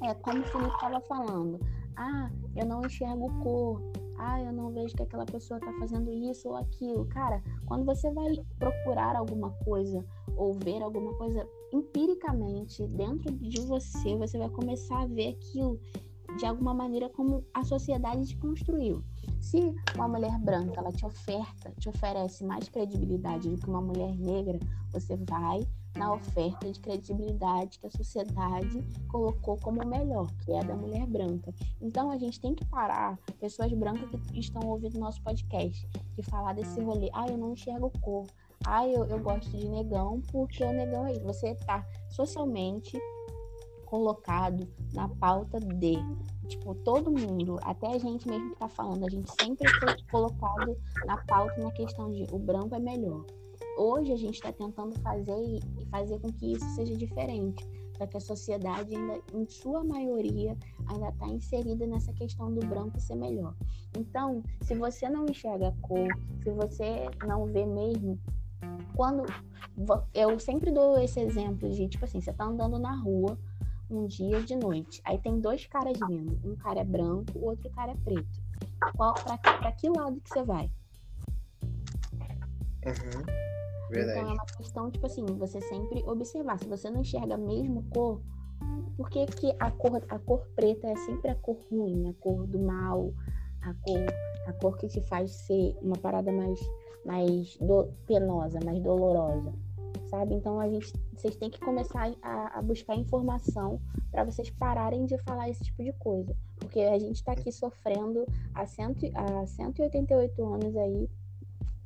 é como o Felipe estava falando. Ah, eu não enxergo cor. Ah, eu não vejo que aquela pessoa está fazendo isso ou aquilo. Cara, quando você vai procurar alguma coisa ou ver alguma coisa empiricamente dentro de você, você vai começar a ver aquilo de alguma maneira como a sociedade te construiu. Se uma mulher branca ela te oferta, te oferece mais credibilidade do que uma mulher negra, você vai na oferta de credibilidade que a sociedade colocou como melhor, que é a da mulher branca. Então a gente tem que parar, pessoas brancas que estão ouvindo nosso podcast, de falar desse rolê. Ah, eu não enxergo cor. Ah, eu, eu gosto de negão porque o negão é isso. Você tá socialmente colocado na pauta de. Tipo, todo mundo, até a gente mesmo que tá falando, a gente sempre foi colocado na pauta na questão de o branco é melhor. Hoje a gente está tentando fazer e fazer com que isso seja diferente, para que a sociedade ainda, em sua maioria, ainda está inserida nessa questão do branco ser melhor. Então, se você não enxerga a cor, se você não vê mesmo, quando eu sempre dou esse exemplo de tipo assim, você tá andando na rua um dia de noite, aí tem dois caras vindo, um cara é branco, o outro cara é preto. Qual para que, lado que você vai? Uhum. Verdade. Então é uma questão, tipo assim, você sempre observar. Se você não enxerga a mesma cor, por que, que a, cor, a cor preta é sempre a cor ruim, a cor do mal, a cor, a cor que te faz ser uma parada mais, mais do, penosa, mais dolorosa? Sabe? Então a gente, vocês têm que começar a, a buscar informação para vocês pararem de falar esse tipo de coisa. Porque a gente está aqui sofrendo há, cento, há 188 anos aí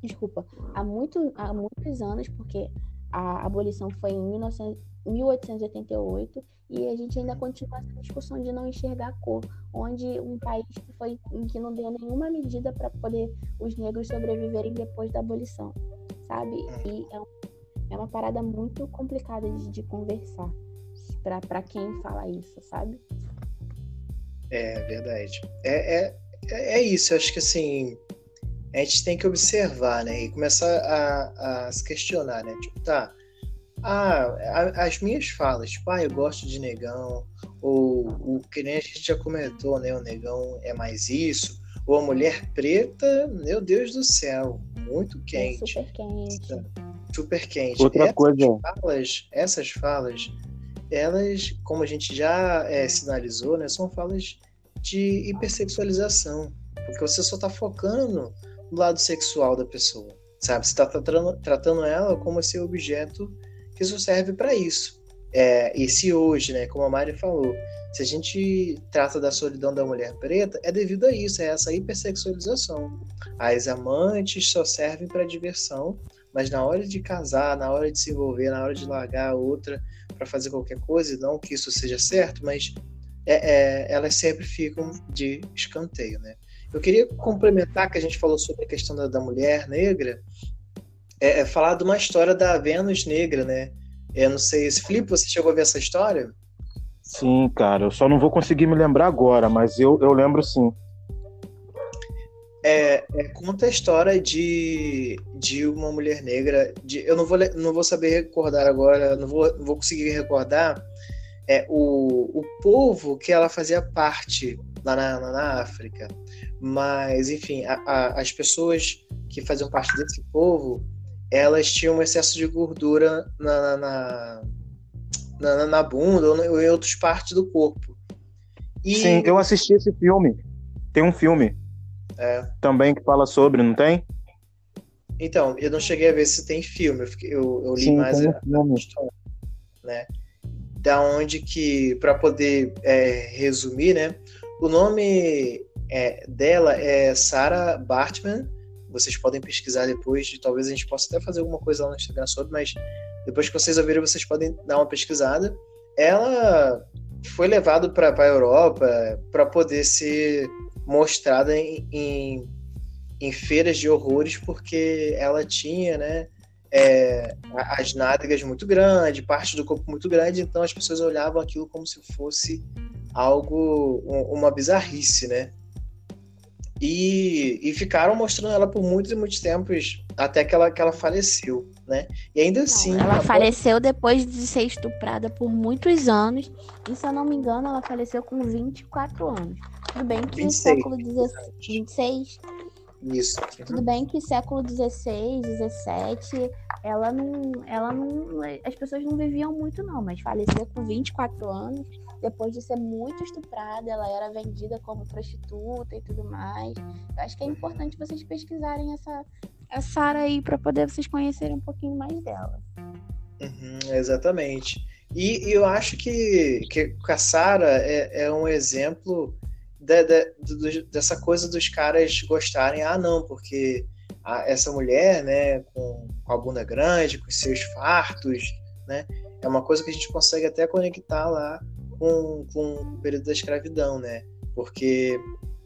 desculpa, há, muito, há muitos anos, porque a abolição foi em 1900, 1888 e a gente ainda continua essa discussão de não enxergar a cor, onde um país que foi que não deu nenhuma medida para poder os negros sobreviverem depois da abolição, sabe? E é, um, é uma parada muito complicada de, de conversar para quem fala isso, sabe? É verdade. É, é, é isso. Acho que assim a gente tem que observar, né? E começar a, a se questionar, né? Tipo, tá. Ah, as minhas falas, tipo, ah, eu gosto de negão, ou o que nem a gente já comentou, né? O negão é mais isso, ou a mulher preta, meu Deus do céu, muito quente. É super quente. Super quente. Outra essas coisa. Falas, essas falas, elas, como a gente já é, sinalizou, né? São falas de hipersexualização. Porque você só está focando do lado sexual da pessoa, sabe? Você está tratando, tratando ela como esse objeto que só serve para isso. É, e se hoje, né, como a Mari falou, se a gente trata da solidão da mulher preta, é devido a isso, é essa hipersexualização. As amantes só servem para diversão, mas na hora de casar, na hora de se envolver, na hora de largar a outra para fazer qualquer coisa, não que isso seja certo, mas é, é, elas sempre ficam de escanteio, né? Eu queria complementar que a gente falou sobre a questão da, da mulher negra, é, é, falar de uma história da Vênus negra, né? Eu não sei, se Felipe, você chegou a ver essa história? Sim, cara, eu só não vou conseguir me lembrar agora, mas eu, eu lembro sim. É, é, conta a história de, de uma mulher negra. De, eu não vou, não vou saber recordar agora, não vou, não vou conseguir recordar é, o, o povo que ela fazia parte lá na, na África. Mas, enfim, a, a, as pessoas que faziam parte desse povo, elas tinham um excesso de gordura na, na, na, na bunda ou em outras partes do corpo. E... Sim, eu assisti esse filme. Tem um filme é. também que fala sobre, não tem? Então, eu não cheguei a ver se tem filme, eu, fiquei, eu, eu li Sim, mais a, a história, né? Da onde que, para poder é, resumir, né? O nome é, dela é Sarah Bartman. Vocês podem pesquisar depois, talvez a gente possa até fazer alguma coisa lá no Instagram sobre, mas depois que vocês ouvirem, vocês podem dar uma pesquisada. Ela foi levada para a Europa para poder ser mostrada em, em, em, feiras de horrores, porque ela tinha, né? É, as nádegas muito grandes, parte do corpo muito grande, então as pessoas olhavam aquilo como se fosse algo, uma bizarrice, né? E, e ficaram mostrando ela por muitos e muitos tempos, até que ela, que ela faleceu, né? E ainda assim. ela faleceu depois de ser estuprada por muitos anos. E se eu não me engano, ela faleceu com 24 anos. Tudo bem que 26, século XVI. 26. Isso. Tudo bem que século XVI, XVII, ela não, ela não. As pessoas não viviam muito, não, mas faleceu com 24 anos depois de ser muito estuprada, ela era vendida como prostituta e tudo mais. Eu acho que é importante vocês pesquisarem essa, a Sara aí para poder vocês conhecerem um pouquinho mais dela. Uhum, exatamente. E, e, eu acho que, que a Sara é, é, um exemplo de, de, de, dessa coisa dos caras gostarem, ah, não, porque a, essa mulher, né, com, com a bunda grande, com seus fartos, né, é uma coisa que a gente consegue até conectar lá com, com o período da escravidão, né? Porque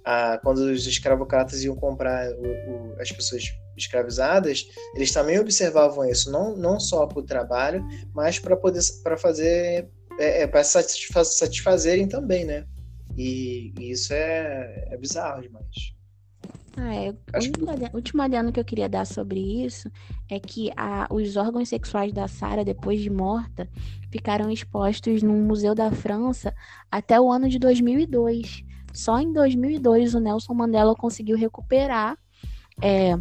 a, quando os escravocratas iam comprar o, o, as pessoas escravizadas, eles também observavam isso, não, não só para o trabalho, mas para poder para fazer é, é para satisfaz, satisfazerem também, né? E, e isso é, é bizarro demais. Ah, é. O último adendo que eu queria dar sobre isso é que a, os órgãos sexuais da Sara, depois de morta, ficaram expostos no Museu da França até o ano de 2002. Só em 2002 o Nelson Mandela conseguiu recuperar é,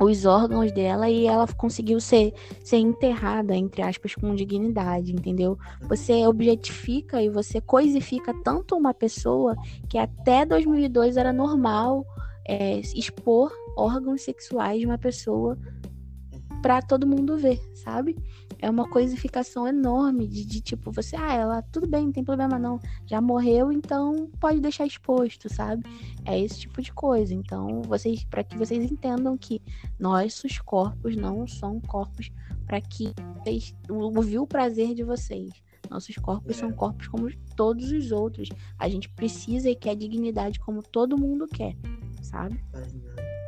os órgãos dela e ela conseguiu ser, ser enterrada, entre aspas, com dignidade, entendeu? Você objetifica e você coisifica tanto uma pessoa que até 2002 era normal é, expor órgãos sexuais de uma pessoa para todo mundo ver, sabe? É uma coisificação enorme de, de, tipo, você, ah, ela, tudo bem, não tem problema não, já morreu, então pode deixar exposto, sabe? É esse tipo de coisa. Então, vocês, para que vocês entendam que nossos corpos não são corpos para que vocês ouvir o prazer de vocês. Nossos corpos são corpos como todos os outros. A gente precisa e quer dignidade como todo mundo quer, sabe?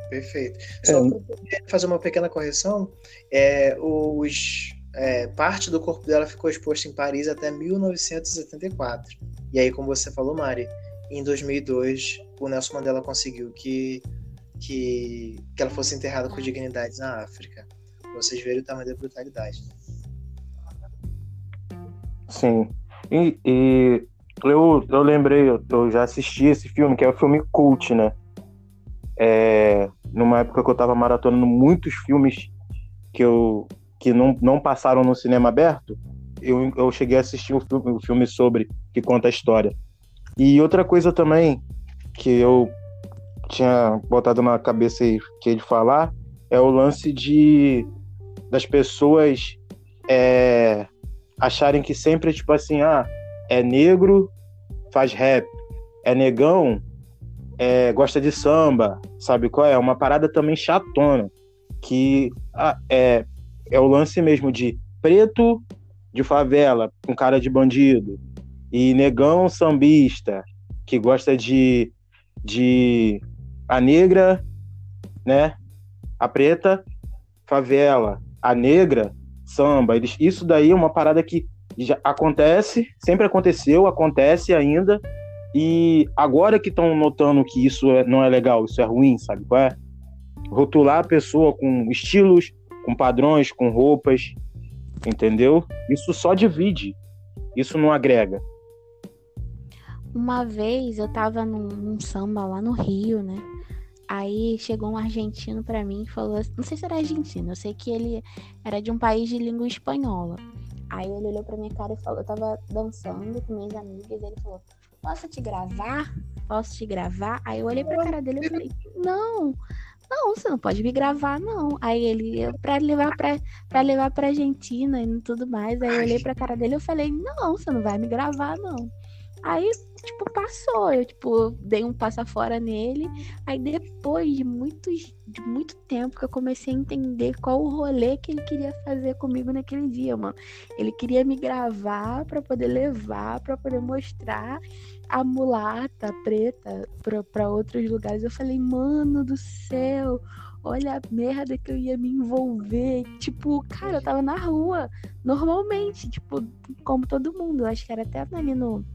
Perfeito. Só é. para fazer uma pequena correção, é, os, é, parte do corpo dela ficou exposto em Paris até 1974. E aí, como você falou, Mari, em 2002 o Nelson Mandela conseguiu que, que, que ela fosse enterrada com dignidade na África. Vocês verem o tamanho da brutalidade. Sim. E, e eu, eu lembrei, eu, eu já assisti esse filme, que é o um filme cult, né? É, numa época que eu tava maratonando muitos filmes que eu que não, não passaram no cinema aberto, eu, eu cheguei a assistir o filme, o filme sobre que conta a história. E outra coisa também que eu tinha botado na cabeça aí que ele falar é o lance de das pessoas é, acharem que sempre tipo assim, ah, é negro, faz rap, é negão, é, gosta de samba, sabe qual é? Uma parada também chatona, que ah, é, é o lance mesmo de preto de favela com cara de bandido e negão sambista que gosta de, de a negra, né? A preta, favela, a negra, samba. Isso daí é uma parada que já acontece, sempre aconteceu, acontece ainda e agora que estão notando que isso é, não é legal, isso é ruim, sabe qual é? Rotular a pessoa com estilos, com padrões, com roupas, entendeu? Isso só divide, isso não agrega. Uma vez eu tava num, num samba lá no Rio, né? Aí chegou um argentino para mim e falou, não sei se era argentino, eu sei que ele era de um país de língua espanhola. Aí ele olhou pra minha cara e falou, eu tava dançando com minhas amigas, e ele falou, posso te gravar? Posso te gravar? Aí eu olhei pra cara dele e falei, não, não, você não pode me gravar, não. Aí ele, pra levar pra, pra levar pra Argentina e tudo mais. Aí eu olhei pra cara dele e falei, não, você não vai me gravar, não. Aí, tipo, passou. Eu, tipo, dei um passa fora nele. Aí depois de, muitos, de muito tempo que eu comecei a entender qual o rolê que ele queria fazer comigo naquele dia, mano. Ele queria me gravar para poder levar, para poder mostrar a mulata preta para outros lugares. Eu falei, mano do céu, olha a merda que eu ia me envolver. Tipo, cara, eu tava na rua, normalmente, tipo, como todo mundo. Eu acho que era até ali no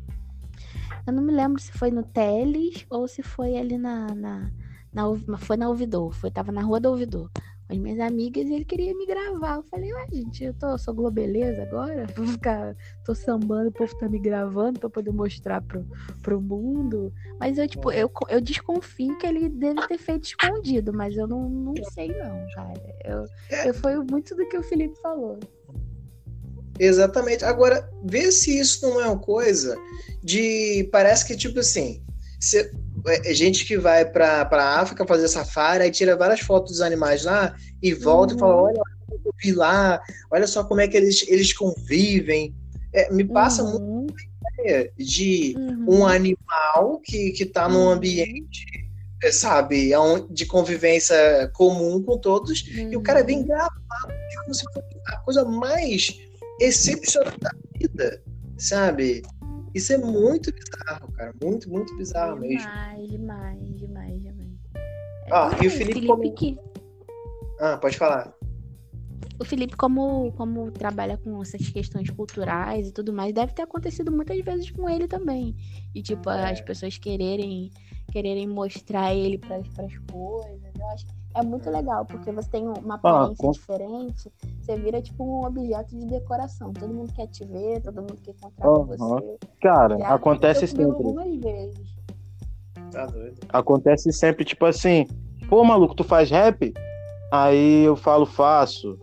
eu não me lembro se foi no Teles ou se foi ali na. na, na foi na Ouvidor. Foi, tava na rua do Ouvidor. Com as minhas amigas e ele queria me gravar. Eu falei, ué, gente, eu tô, sou globeleza agora? Vou ficar. tô sambando, o povo tá me gravando pra poder mostrar pro, pro mundo. Mas eu, tipo, eu, eu desconfio que ele deve ter feito escondido, mas eu não, não sei, não, cara. Eu, eu, foi muito do que o Felipe falou. Exatamente. Agora, vê se isso não é uma coisa de. Parece que, tipo assim, se, é, é gente que vai para a África fazer safari e tira várias fotos dos animais lá e volta uhum. e fala: uhum. olha, eu vi lá, olha só como é que eles, eles convivem. É, me passa uhum. muito ideia de uhum. um animal que, que tá num uhum. ambiente é, sabe, de convivência comum com todos, uhum. e o cara vem gravar como se fosse a coisa mais excepcional da vida, sabe? Isso é muito bizarro, cara. Muito, muito bizarro demais, mesmo. Demais, demais, demais. Ah, É, e o Felipe, como- que, Ah, pode falar. o Felipe, como, como trabalha com essas questões culturais e tudo mais, deve ter acontecido muitas vezes com ele também. E, tipo, É. as pessoas quererem, quererem mostrar ele para as coisas. Eu acho que é muito legal, porque você tem uma aparência com- diferente, você vira, tipo, um objeto de decoração. Todo mundo quer te ver, todo mundo quer encontrar com Aham. você. Cara, Já acontece sempre. algumas vezes. Tá doido. Acontece sempre, tipo assim, pô, maluco, tu faz rap? Aí eu falo, faço.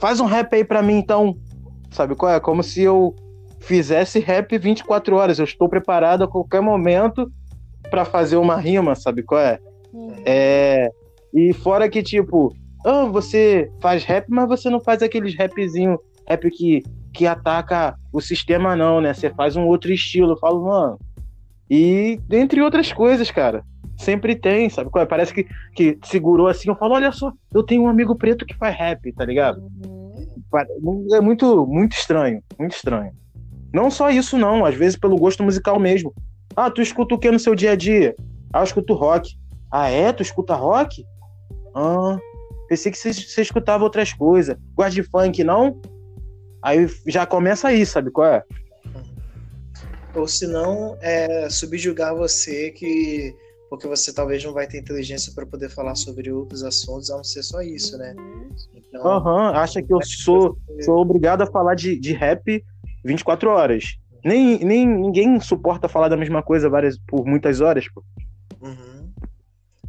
Faz um rap aí pra mim, então. Sabe qual é? Como se eu fizesse rap 24 horas. Eu estou preparado a qualquer momento pra fazer uma rima, sabe qual é? Hum. É. E fora que, tipo, ah, você faz rap, mas você não faz aqueles rapzinho, rap que, que ataca o sistema, não, né? Você faz um outro estilo. Eu falo, mano. E dentre outras coisas, cara. Sempre tem, sabe? é? Parece que, que segurou assim. Eu falo, olha só, eu tenho um amigo preto que faz rap, tá ligado? Uhum. É muito, muito estranho, muito estranho. Não só isso, não. Às vezes pelo gosto musical mesmo. Ah, tu escuta o que no seu dia a dia? Ah, eu escuto rock. Ah, é? Tu escuta rock? Ah, pensei que você, escutava outras coisas. Gosta de funk, não? Aí já começa aí, sabe qual é? Ou se não, é subjugar você que porque você talvez não vai ter inteligência para poder falar sobre outros assuntos, a não ser só isso, né? Uhum. Então, Aham, acha que eu sou, sou obrigado a falar de, de rap 24 horas. Nem, nem ninguém suporta falar da mesma coisa várias, por muitas horas, pô.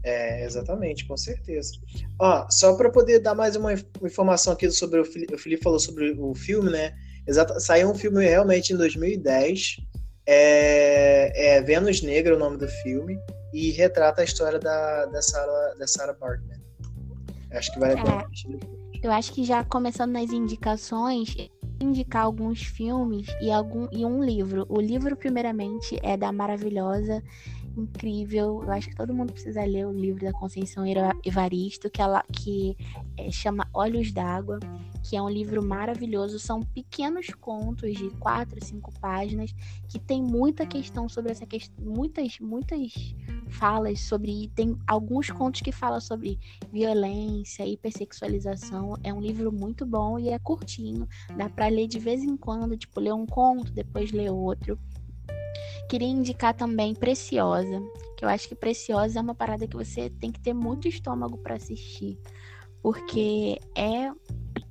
É, exatamente, com certeza. Ó, só para poder dar mais uma inf- informação aqui sobre o Felipe, o Felipe falou sobre o filme, né? Exato, saiu um filme realmente em 2010. É, é Vênus Negra, o nome do filme, e retrata a história da, da Sarah, da Sarah Bartman. Acho que vale a pena. assistir. Eu acho que já começando nas indicações, indicar alguns filmes e, algum, e um livro. O livro, primeiramente, é da maravilhosa, incrível. Eu acho que todo mundo precisa ler o livro da Conceição Eva- Evaristo, que, ela, que é, chama Olhos d'Água, que é um livro maravilhoso. São pequenos contos de quatro, cinco páginas que tem muita questão sobre essa questão, muitas, muitas falas sobre. Tem alguns contos que falam sobre violência, hipersexualização. É um livro muito bom e é curtinho. Dá pra ler de vez em quando, tipo, ler um conto, depois ler outro. Queria indicar também Preciosa, que eu acho que Preciosa é uma parada que você tem que ter muito estômago pra assistir, porque é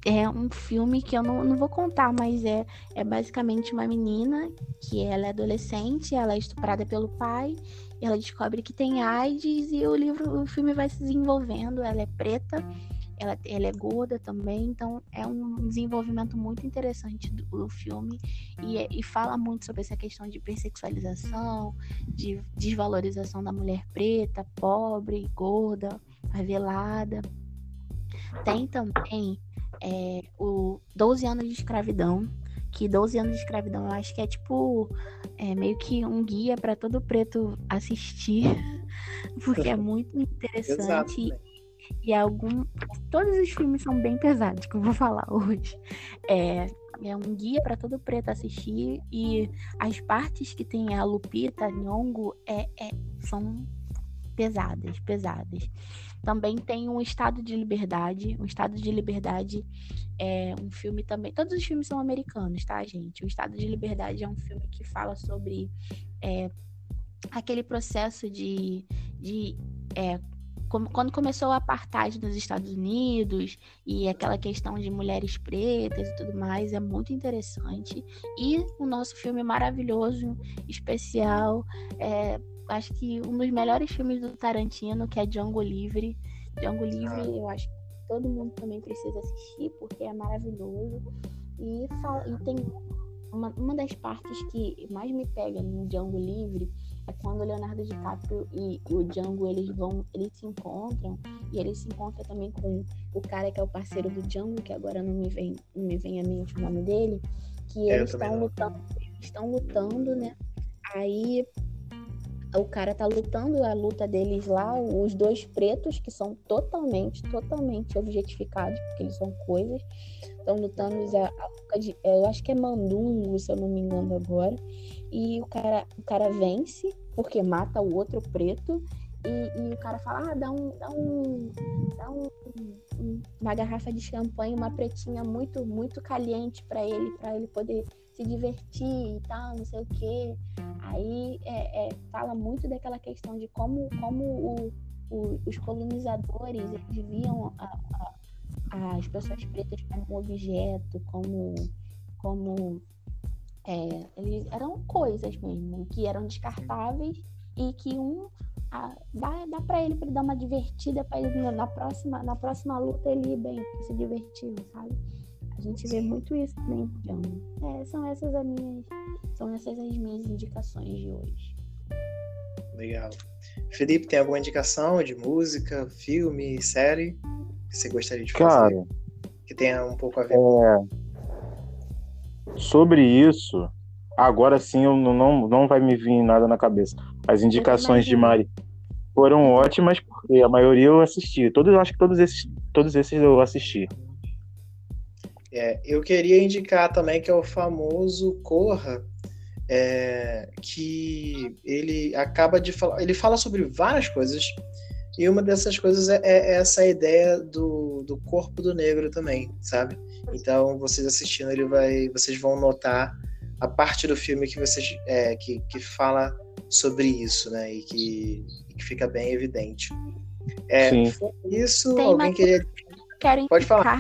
é um filme que eu não, não vou contar, mas é, é basicamente uma menina que ela é adolescente, ela é estuprada pelo pai, ela descobre que tem AIDS e o livro, o filme vai se desenvolvendo. Ela é preta, ela, ela é gorda também, então é um desenvolvimento muito interessante do, do filme e, é- e fala muito sobre essa questão de hipersexualização, de desvalorização da mulher preta, pobre, gorda, favelada. Tem também é, o 12 anos de escravidão, que 12 anos de escravidão eu acho que é tipo é meio que um guia para todo preto assistir, porque é muito interessante Exato. né? E algum todos os filmes são bem pesados que eu vou falar hoje. É, é um guia para todo preto assistir e as partes que tem a Lupita Nyong'o é, é são pesadas, pesadas. Também tem um Estado de Liberdade. Um Estado de Liberdade é um filme também. Todos os filmes são americanos, tá, gente? O Estado de Liberdade é um filme que fala sobre é, aquele processo de. de é, como- quando começou o apartheid nos Estados Unidos e aquela questão de mulheres pretas e tudo mais, é muito interessante. E o nosso filme maravilhoso, especial, é, acho que um dos melhores filmes do Tarantino, que é Django Livre. Django Livre, eu acho que todo mundo também precisa assistir, porque é maravilhoso. E, fala- e tem uma, uma das partes que mais me pega no Django Livre é quando o Leonardo DiCaprio e, e o Django eles vão, eles se encontram e ele se encontra também com o cara que é o parceiro do Django, que agora não me vem, não me vem a mente o nome dele, que É, eles estão lutando, estão lutando, né? Aí o cara tá lutando a luta deles lá, os dois pretos, que são totalmente, totalmente objetificados, porque eles são coisas, estão lutando a, a de, eu acho que é mandungo, se eu não me engano agora, e o cara, o cara vence, porque mata o outro preto, e, e, o cara fala, ah, dá um, dá um, dá um, um uma garrafa de champanhe, uma pretinha muito, muito caliente para ele, para ele poder se divertir e tal, não sei o quê. Aí é, é, fala muito daquela questão de como, como o, o, os colonizadores eles viam a, a, as pessoas pretas como objeto, como, como é, eles eram coisas mesmo, que eram descartáveis e que um a, dá, dá para ele, pra ele dar uma divertida para ele na próxima, na próxima luta ele ir bem, se divertiu, sabe? A gente vê muito isso também É, são essas as minhas, são essas as minhas indicações de hoje. Legal. Felipe, tem alguma indicação de música, filme, série que você gostaria de fazer? Cara, que tenha um pouco a ver é... Sobre isso, agora sim eu não, não vai me vir nada na cabeça. As indicações de Mari foram ótimas, porque a maioria eu assisti. Todos, acho que todos esses, todos esses eu assisti. É, eu queria indicar também que é o famoso Corra, é, que ele acaba de falar, ele fala sobre várias coisas e uma dessas coisas é, é essa ideia do, do corpo do negro também, sabe? Então vocês assistindo ele vai, vocês vão notar a parte do filme que vocês é, que, que fala sobre isso, né? E que, que fica bem evidente. É, isso, Tem alguém queria. Quero Pode falar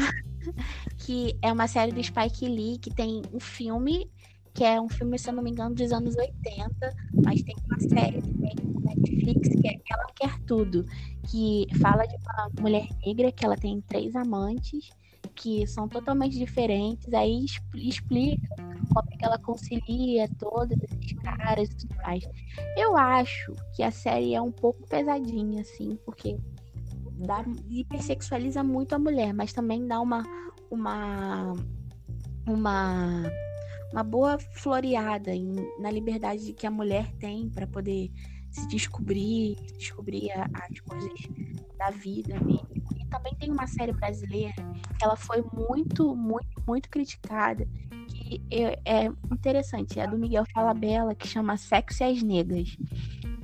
que é uma série do Spike Lee, que tem um filme, que é um filme, se eu não me engano, dos anos 80, mas tem uma série também no Netflix, que é Ela Quer Tudo, que fala de uma mulher negra que ela tem três amantes, que são totalmente diferentes, aí explica como é que ela concilia todos esses caras e tudo mais. Eu acho que a série é um pouco pesadinha, assim, porque dá, hipersexualiza muito a mulher, mas também dá uma, uma, uma, uma boa floreada em, na liberdade que a mulher tem para poder se descobrir, descobrir as coisas da vida mesmo. E também tem uma série brasileira que ela foi muito, muito, muito criticada, que é, é interessante, é do Miguel Falabella, que chama Sexo e as Negras.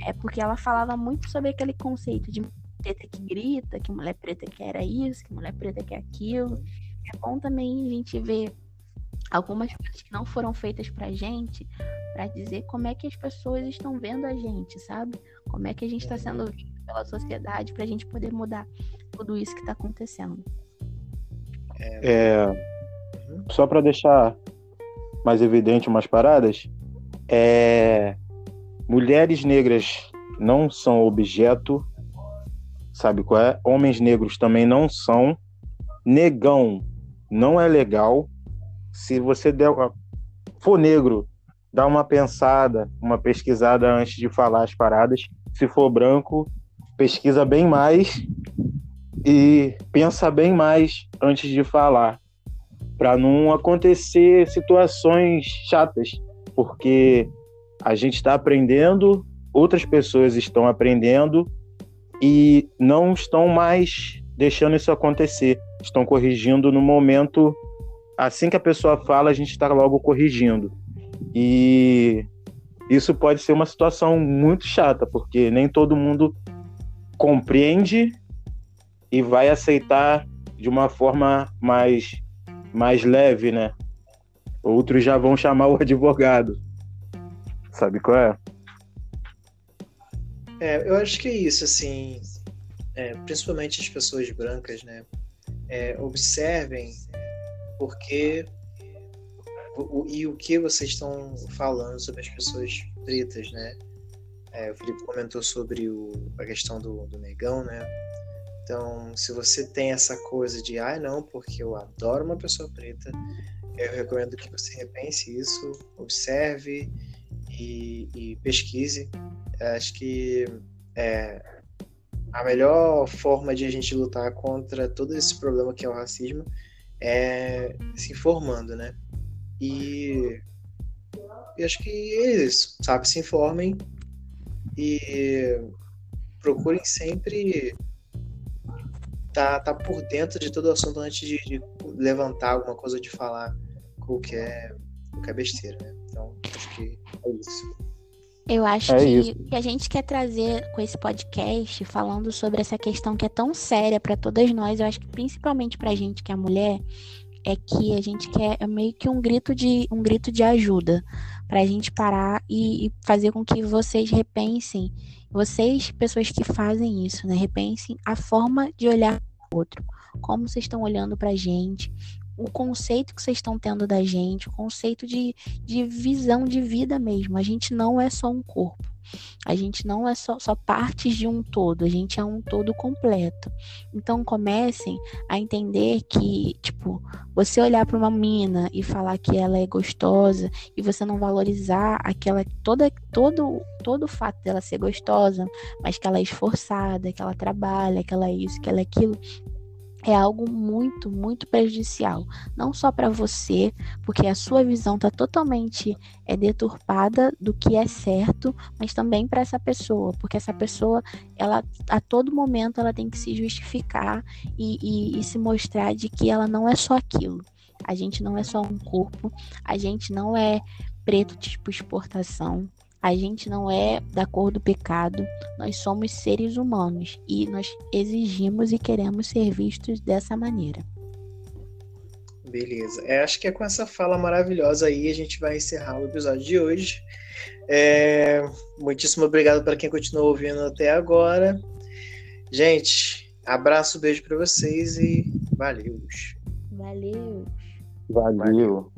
É porque ela falava muito sobre aquele conceito de preta que grita, que mulher preta quer isso, que mulher preta quer aquilo. É bom também a gente ver algumas coisas que não foram feitas pra gente, para dizer como é que as pessoas estão vendo a gente, sabe? Como é que a gente está sendo visto pela sociedade para a gente poder mudar tudo isso que está acontecendo. É, só para deixar mais evidente umas paradas, é, mulheres negras não são objeto, sabe qual é? Homens negros também não são. Negão não é legal. Se você der, for negro, dá uma pensada, uma pesquisada antes de falar as paradas. Se for branco, pesquisa bem mais e pensa bem mais antes de falar, para não acontecer situações chatas, porque a gente está aprendendo, outras pessoas estão aprendendo e não estão mais deixando isso acontecer estão corrigindo no momento. Assim que a pessoa fala, a gente está logo corrigindo. E isso pode ser uma situação muito chata, porque nem todo mundo compreende e vai aceitar de uma forma mais, mais leve, né? Outros já vão chamar o advogado. Sabe qual é? É, eu acho que é isso, assim, é, principalmente as pessoas brancas, né? é, observem porque o, e o que vocês estão falando sobre as pessoas pretas, né? É, o Felipe comentou sobre o, a questão do, do negão, né? Então, se você tem essa coisa de, ah, não, porque eu adoro uma pessoa preta, eu recomendo que você repense isso, observe e, e pesquise. Acho que é, a melhor forma de a gente lutar contra todo esse problema que é o racismo é se informando, né? E, acho que é isso, sabe? Se informem e procurem sempre tá, tá por dentro de todo o assunto antes de, de levantar alguma coisa, de falar qualquer, qualquer besteira, né? Então, acho que é isso. Eu acho é que o que a gente quer trazer com esse podcast, falando sobre essa questão que é tão séria para todas nós, eu acho que principalmente pra gente que é mulher, é que a gente quer é meio que um grito de um grito de ajuda para a gente parar e, e, fazer com que vocês repensem, vocês pessoas que fazem isso, né, repensem a forma de olhar o outro, como vocês estão olhando para a gente, o conceito que vocês estão tendo da gente, o conceito de, de visão de vida mesmo. A gente não é só um corpo. A gente não é só, só partes de um todo, a gente é um todo completo. Então comecem a entender que, tipo, você olhar para uma mina e falar que ela é gostosa e você não valorizar aquela toda todo todo o fato dela ser gostosa, mas que ela é esforçada, que ela trabalha, que ela é isso, que ela é aquilo, é algo muito, muito prejudicial. Não só para você, porque a sua visão está totalmente é, deturpada do que é certo, mas também para essa pessoa, porque essa pessoa, ela a todo momento ela tem que se justificar e, e, e se mostrar de que ela não é só aquilo. A gente não é só um corpo, a gente não é preto tipo exportação, a gente não é da cor do pecado, nós somos seres humanos e nós exigimos e queremos ser vistos dessa maneira. Beleza. É, acho que é com essa fala maravilhosa aí a gente vai encerrar o episódio de hoje. É, muitíssimo obrigado para quem continuou ouvindo até agora. Gente, abraço, beijo para vocês e valeu. Valeu. Valeu.